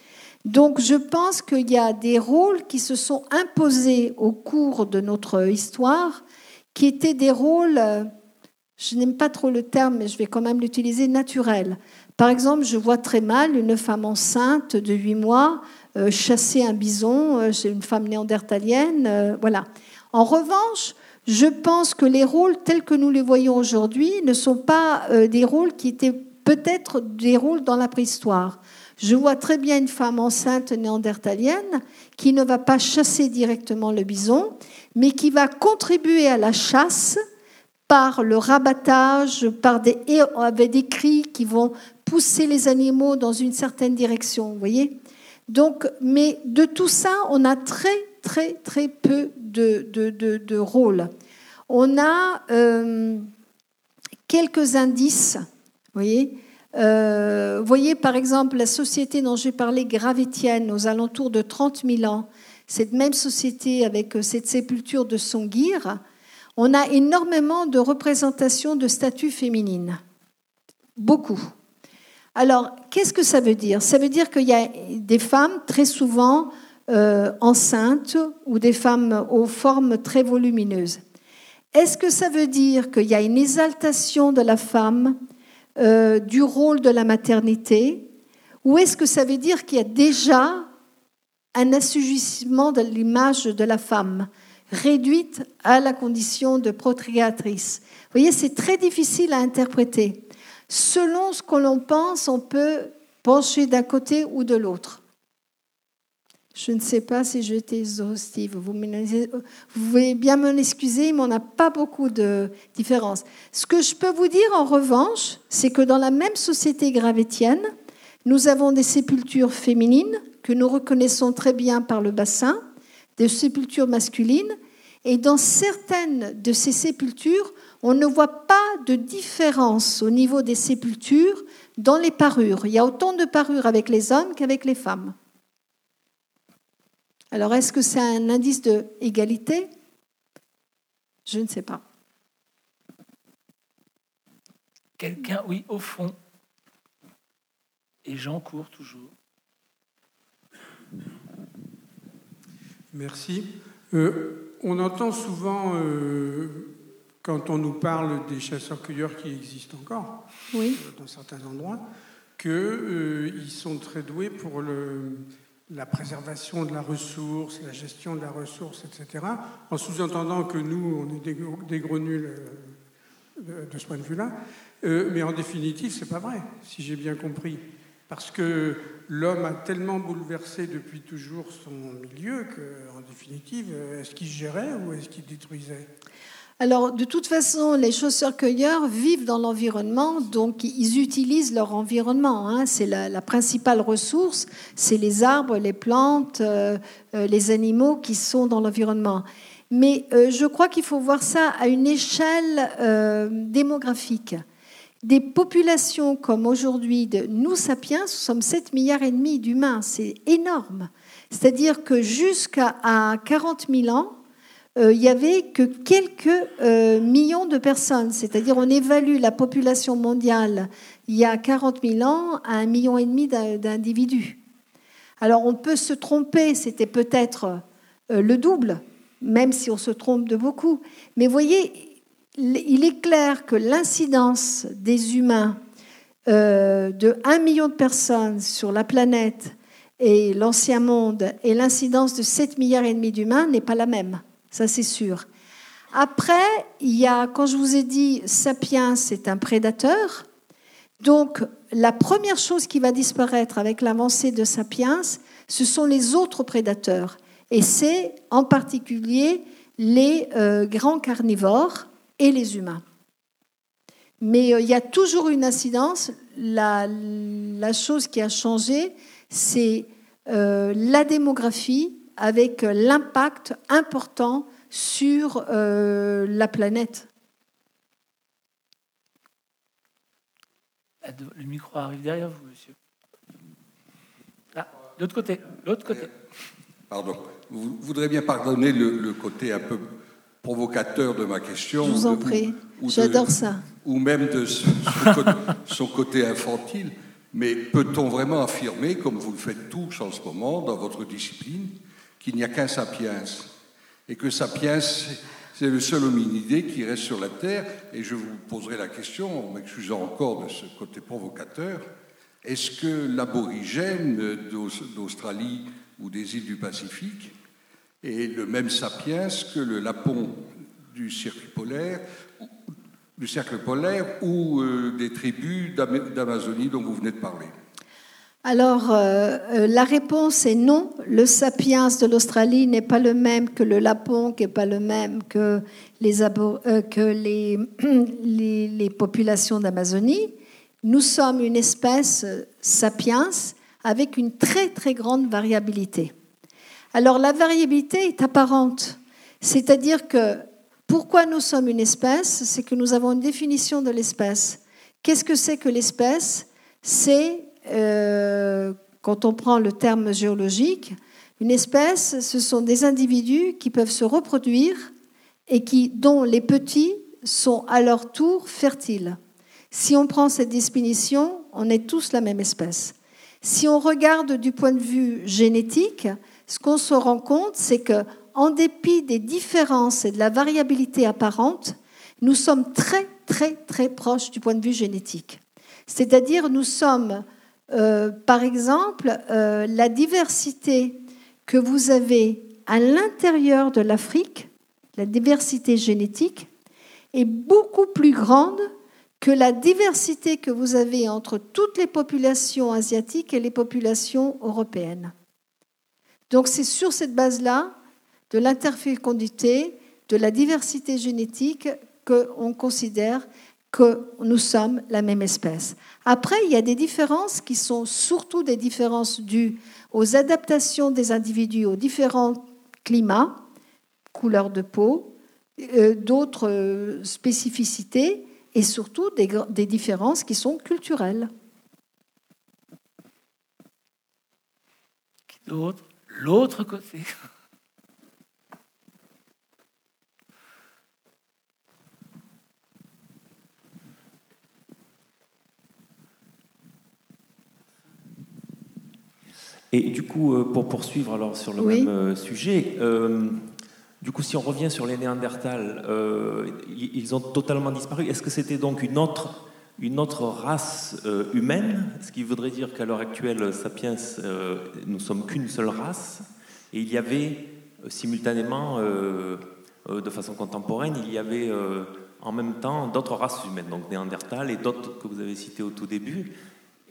Donc je pense qu'il y a des rôles qui se sont imposés au cours de notre histoire, qui étaient des rôles, euh, je n'aime pas trop le terme, mais je vais quand même l'utiliser, naturels. Par exemple, je vois très mal une femme enceinte de 8 mois chasser un bison euh, chez une femme néandertalienne. voilà. En revanche, je pense que les rôles tels que nous les voyons aujourd'hui ne sont pas des rôles qui étaient peut-être des rôles dans la préhistoire. Je vois très bien une femme enceinte néandertalienne qui ne va pas chasser directement le bison, mais qui va contribuer à la chasse par le rabattage, par des, avec des cris qui vont pousser les animaux dans une certaine direction. Vous voyez Donc, mais de tout ça, on a très, très, très peu de, rôles. On a euh, quelques indices, vous voyez euh, voyez par exemple la société dont j'ai parlé, gravétienne, aux alentours de 30 000 ans, cette même société avec euh, cette sépulture de Songir, on a énormément de représentations de statues féminines. Beaucoup. Alors, qu'est-ce que ça veut dire? Ça veut dire qu'il y a des femmes très souvent euh, enceintes ou des femmes aux formes très volumineuses. Est-ce que ça veut dire qu'il y a une exaltation de la femme euh, du rôle de la maternité? Ou est-ce que ça veut dire qu'il y a déjà un assujettissement de l'image de la femme, réduite à la condition de procréatrice? Vous voyez, c'est très difficile à interpréter. Selon ce que l'on pense, on peut pencher d'un côté ou de l'autre. Je ne sais pas si j'étais exhaustive. Vous, vous pouvez bien m'en excuser, mais on n'a pas beaucoup de différences. Ce que je peux vous dire en revanche, c'est que dans la même société gravétienne, nous avons des sépultures féminines que nous reconnaissons très bien par le bassin, des sépultures masculines, Et dans certaines de ces sépultures, on ne voit pas de différence au niveau des sépultures dans les parures. Il y a autant de parures avec les hommes qu'avec les femmes. Alors, est-ce que c'est un indice d'égalité Je ne sais pas. Quelqu'un, oui, au fond. Et Jean court toujours. Merci. Euh, on entend souvent, euh, quand on nous parle des chasseurs-cueilleurs qui existent encore, oui. Euh, dans certains endroits, qu'ils sont très doués pour le, la préservation de la ressource, la gestion de la ressource, etc., en sous-entendant que nous, on est des, des gros nuls de, de, ce point de vue-là. mais en définitive, c'est pas vrai, si j'ai bien compris. Parce que l'homme a tellement bouleversé depuis toujours son milieu qu'en définitive, est-ce qu'il gérait ou est-ce qu'il détruisait? Alors, de toute façon, les chasseurs-cueilleurs vivent dans l'environnement, donc ils utilisent leur environnement. Hein. C'est la, la, principale ressource, c'est les arbres, les plantes, euh, euh, les animaux qui sont dans l'environnement. Mais euh, je crois qu'il faut voir ça à une échelle démographique des populations comme aujourd'hui de nous sapiens, nous sommes 7 milliards et demi d'humains, c'est énorme. C'est-à-dire que jusqu'à 40 000 ans, il n'y avait que quelques euh, millions de personnes. C'est-à-dire on évalue la population mondiale il y a 40 000 ans à un million et demi d'individus. Alors on peut se tromper, c'était peut-être euh, le double, même si on se trompe de beaucoup. Mais voyez, il est clair que l'incidence des humains euh, de 1 million de personnes sur la planète et l'ancien monde et l'incidence de 7 milliards et demi d'humains n'est pas la même. Ça, c'est sûr. Après, il y a, quand je vous ai dit, Sapiens, c'est un prédateur. Donc, la première chose qui va disparaître avec l'avancée de Sapiens, ce sont les autres prédateurs. Et c'est en particulier les euh, grands carnivores et les humains. Mais euh, il y a toujours une incidence. La, chose qui a changé, c'est euh, la démographie avec l'impact important sur euh, la planète. Le micro arrive derrière vous, monsieur. Là, l'autre côté, l'autre côté. Pardon. Vous voudrez bien pardonner le, le côté un peu provocateur de ma question. Je vous en prie, j'adore ça. Ou même de son, son côté infantile. Mais peut-on vraiment affirmer, comme vous le faites tous en ce moment dans votre discipline, qu'il n'y a qu'un sapiens et que sapiens c'est le seul hominidé qui reste sur la Terre Et je vous poserai la question, en m'excusant encore de ce côté provocateur, est-ce que l'aborigène d'Australie ou des îles du Pacifique et le même sapiens que le lapon du cercle polaire, du cercle polaire ou euh, des tribus d'Amazonie dont vous venez de parler? Alors, euh, euh, la réponse est non. Le sapiens de l'Australie n'est pas le même que le lapon, qui n'est pas le même que euh, les, les populations d'Amazonie. Nous sommes une espèce sapiens avec une très très grande variabilité. Alors la variabilité est apparente, c'est-à-dire que pourquoi nous sommes une espèce C'est que nous avons une définition de l'espèce. Qu'est-ce que c'est que l'espèce? C'est, euh, quand on prend le terme géologique, une espèce, ce sont des individus qui peuvent se reproduire et qui, dont les petits sont à leur tour fertiles. Si on prend cette définition, on est tous la même espèce. Si on regarde du point de vue génétique, ce qu'on se rend compte, c'est que, en dépit des différences et de la variabilité apparente, nous sommes très, très, très proches du point de vue génétique. C'est-à-dire, nous sommes, euh, par exemple, euh, la diversité que vous avez à l'intérieur de l'Afrique, la diversité génétique, est beaucoup plus grande que la diversité que vous avez entre toutes les populations asiatiques et les populations européennes. Donc c'est sur cette base-là, de l'interfécondité, de la diversité génétique, qu'on considère que nous sommes la même espèce. Après, il y a des différences qui sont surtout des différences dues aux adaptations des individus aux différents climats, couleur de peau, d'autres spécificités et surtout des différences qui sont culturelles. L'autre côté. Et du coup, euh, pour poursuivre alors sur le même euh, sujet, euh, du coup, si on revient sur les Néandertals, ils ont totalement disparu. Est-ce que c'était donc une autre, une autre race humaine Ce qui voudrait dire qu'à l'heure actuelle, Sapiens, nous sommes qu'une seule race. Et il y avait simultanément, de façon contemporaine, il y avait en même temps d'autres races humaines, donc Néandertal et d'autres que vous avez cités au tout début.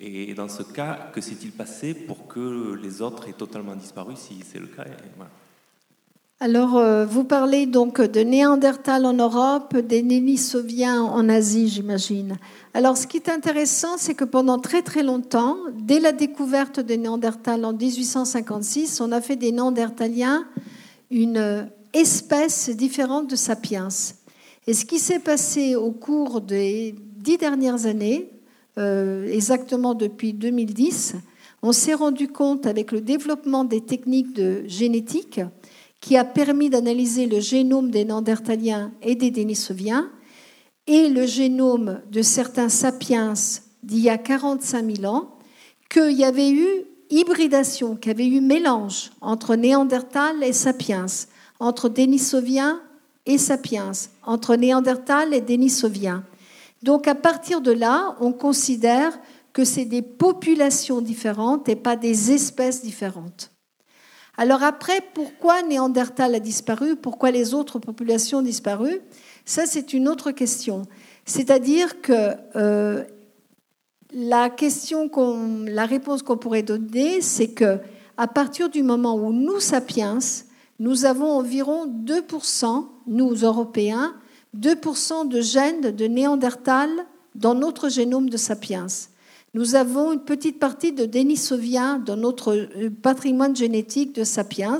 Et dans ce cas, que s'est-il passé pour que les autres aient totalement disparu, si c'est le cas Alors, euh, vous parlez donc de Néandertal en Europe, des Dénisoviens en Asie, j'imagine. Alors, ce qui est intéressant, c'est que pendant très très longtemps, dès la découverte des Néandertal en 1856, on a fait des Néandertaliens une espèce différente de Sapiens. Et ce qui s'est passé au cours des dix dernières années, euh, exactement depuis 2010, on s'est rendu compte avec le développement des techniques de génétique qui a permis d'analyser le génome des Néandertaliens et des Denisoviens et le génome de certains sapiens d'il y a 45 000 ans, qu'il y avait eu hybridation, qu'il y avait eu mélange entre Néandertal et sapiens, entre Denisoviens et sapiens, entre Néandertal et Denisoviens. Donc à partir de là, on considère que c'est des populations différentes et pas des espèces différentes. Alors après, pourquoi Néandertal a disparu? Pourquoi les autres populations ont disparu Ça, c'est une autre question. C'est-à-dire que euh, la question la réponse qu'on pourrait donner, c'est que à partir du moment où nous, sapiens, nous avons environ 2%, nous, Européens, 2% de gènes de Néandertal dans notre génome de Sapiens. Nous avons une petite partie de Denisovien dans notre euh, patrimoine génétique de Sapiens.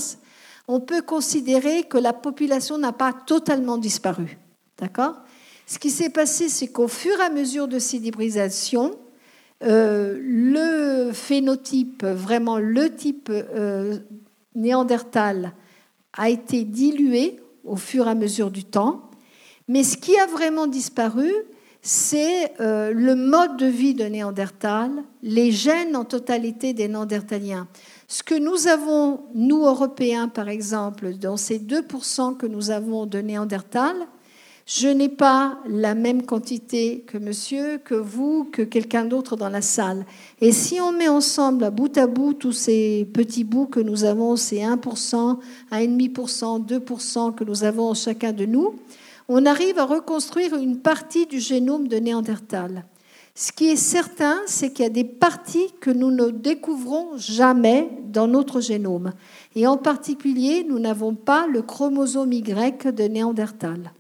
On peut considérer que la population n'a pas totalement disparu. D'accord? Ce qui s'est passé, c'est qu'au fur et à mesure de cette hybridation, euh, le phénotype, vraiment le type euh, néandertal, a été dilué au fur et à mesure du temps. Mais ce qui a vraiment disparu, c'est euh, le mode de vie de Néandertal, les gènes en totalité des Néandertaliens. Ce que nous avons, nous Européens par exemple, dans ces 2% que nous avons de Néandertal, je n'ai pas la même quantité que monsieur, que vous, que quelqu'un d'autre dans la salle. Et si on met ensemble, bout à bout, tous ces petits bouts que nous avons, ces 1%, 1,5%, 2% que nous avons chacun de nous, on arrive à reconstruire une partie du génome de Néandertal. Ce qui est certain, c'est qu'il y a des parties que nous ne découvrons jamais dans notre génome. Et en particulier, nous n'avons pas le chromosome Y de Néandertal.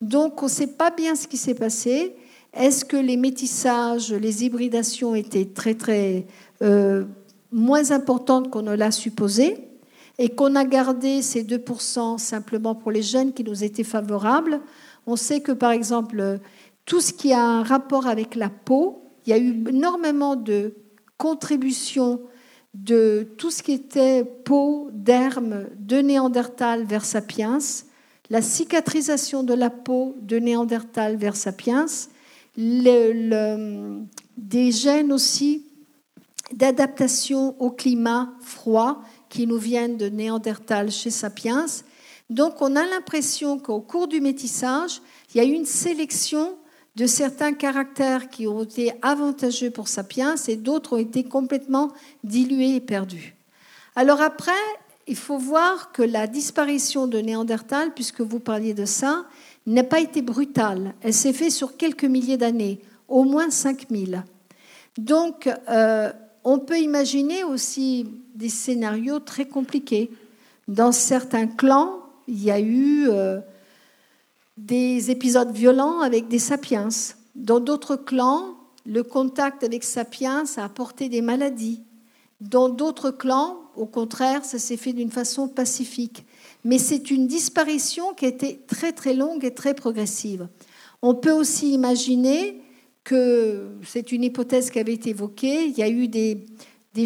Donc, on ne sait pas bien ce qui s'est passé. Est-ce que les métissages, les hybridations étaient très, très euh, moins importantes qu'on ne l'a supposé? Et qu'on a gardé ces 2% simplement pour les jeunes qui nous étaient favorables. On sait que, par exemple, tout ce qui a un rapport avec la peau, il y a eu énormément de contributions de tout ce qui était peau, derme, de Néandertal vers Sapiens, la cicatrisation de la peau de Néandertal vers Sapiens, des gènes aussi d'adaptation au climat froid qui nous viennent de Néandertal chez Sapiens. Donc on a l'impression qu'au cours du métissage, il y a eu une sélection de certains caractères qui ont été avantageux pour Sapiens et d'autres ont été complètement dilués et perdus. Alors après, il faut voir que la disparition de Néandertal, puisque vous parliez de ça, n'a pas été brutale. Elle s'est faite sur quelques milliers d'années, au moins 5000. Donc, euh, on peut imaginer aussi des scénarios très compliqués. Dans certains clans, il y a eu euh, des épisodes violents avec des sapiens. Dans d'autres clans, le contact avec sapiens a apporté des maladies. Dans d'autres clans, au contraire, ça s'est fait d'une façon pacifique. Mais c'est une disparition qui a été très très longue et très progressive. On peut aussi imaginer que c'est une hypothèse qui avait été évoquée. Il y a eu des,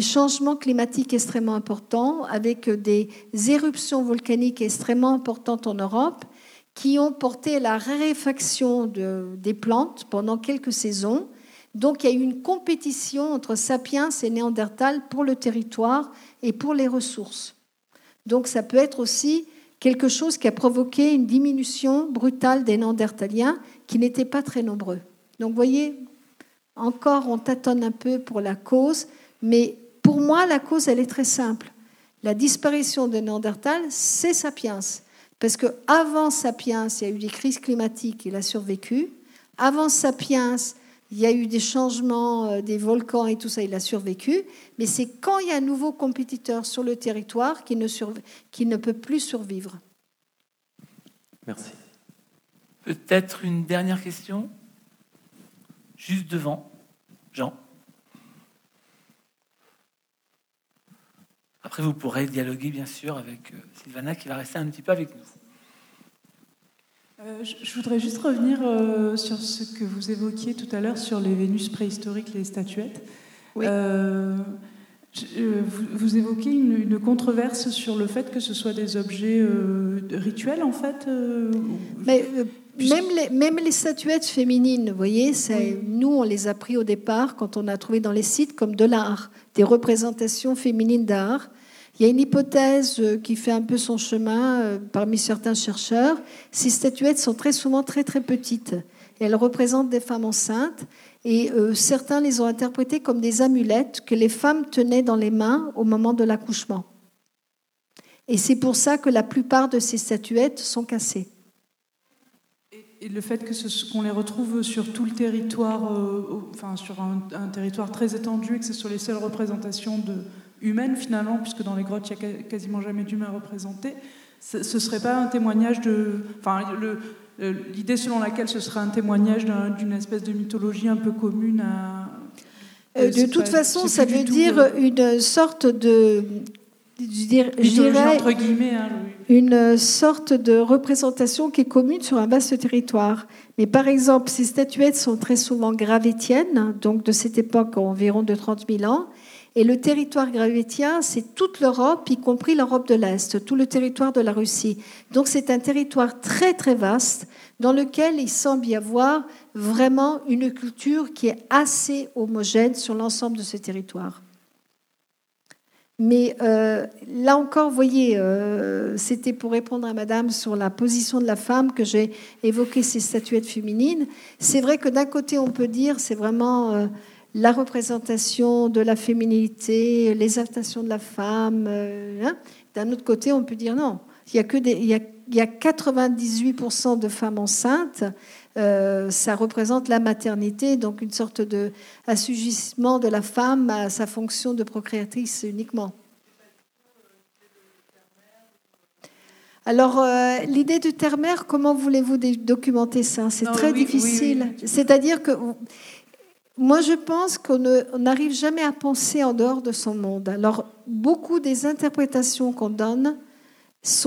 changements climatiques extrêmement importants, avec des éruptions volcaniques extrêmement importantes en Europe, qui ont porté à la raréfaction de, des plantes pendant quelques saisons. Donc il y a eu une compétition entre sapiens et néandertal pour le territoire et pour les ressources. Donc ça peut être aussi quelque chose qui a provoqué une diminution brutale des néandertaliens qui n'étaient pas très nombreux. Donc vous voyez, encore on tâtonne un peu pour la cause, mais pour moi la cause elle est très simple. La disparition des Néandertal, c'est Sapiens. Parce qu'avant Sapiens, il y a eu des crises climatiques, il a survécu. Avant Sapiens, il y a eu des changements, euh, des volcans et tout ça, il a survécu. Mais c'est quand il y a un nouveau compétiteur sur le territoire qu'il ne, ne peut plus survivre. Merci. Peut-être une dernière question? Juste devant. Jean Après, vous pourrez dialoguer, bien sûr, avec euh, Sylvana, qui va rester un petit peu avec nous. Euh, je voudrais juste revenir euh, sur ce que vous évoquiez tout à l'heure sur les Vénus préhistoriques, les statuettes. vous, évoquez une, controverse sur le fait que ce soit des objets rituels, en fait Mais, même, les, même, les, statuettes féminines, vous voyez, nous, on les a pris au départ quand on a trouvé dans les sites comme de l'art, des représentations féminines d'art. Il y a une hypothèse euh, qui fait un peu son chemin euh, parmi certains chercheurs. Ces statuettes sont très souvent très très petites. Elles représentent des femmes enceintes et euh, certains les ont interprétées comme des amulettes que les femmes tenaient dans les mains au moment de l'accouchement. Et c'est pour ça que la plupart de ces statuettes sont cassées. Et le fait qu'on les retrouve sur tout le territoire, enfin sur un, un, territoire très étendu, et que ce soit les seules représentations de, humaine finalement, puisque dans les grottes, il n'y a quasiment jamais d'humains représentés. Ce ne serait pas un témoignage de... Enfin, l'idée selon laquelle ce serait un témoignage d'une espèce de mythologie un peu commune à... Euh, de toute façon, ça veut dire euh, une sorte de... Je dirais, entre guillemets, hein, une sorte de représentation qui est commune sur un vaste territoire. Mais par exemple, ces statuettes sont très souvent gravétiennes, donc de cette époque environ de 30 000 ans, et le territoire gravétien, c'est toute l'Europe, y compris l'Europe de l'Est, tout le territoire de la Russie. Donc c'est un territoire très très vaste dans lequel il semble y avoir vraiment une culture qui est assez homogène sur l'ensemble de ce territoire. Mais euh, là encore, vous voyez, euh, c'était pour répondre à Madame sur la position de la femme que j'ai évoqué ces statuettes féminines. C'est vrai que d'un côté, on peut dire c'est vraiment euh, la représentation de la féminité, l'exaltation de la femme. Hein. D'un autre côté, on peut dire non. Il y a, que des, il y a, 98% de femmes enceintes. Euh, ça représente la maternité, donc une sorte de assujettissement de la femme à sa fonction de procréatrice uniquement. Alors, euh, l'idée du terre-mère, comment voulez-vous documenter ça? C'est très difficile. C'est-à-dire que moi, je pense qu'on n'arrive jamais à penser en dehors de son monde. Alors, beaucoup des interprétations qu'on donne sont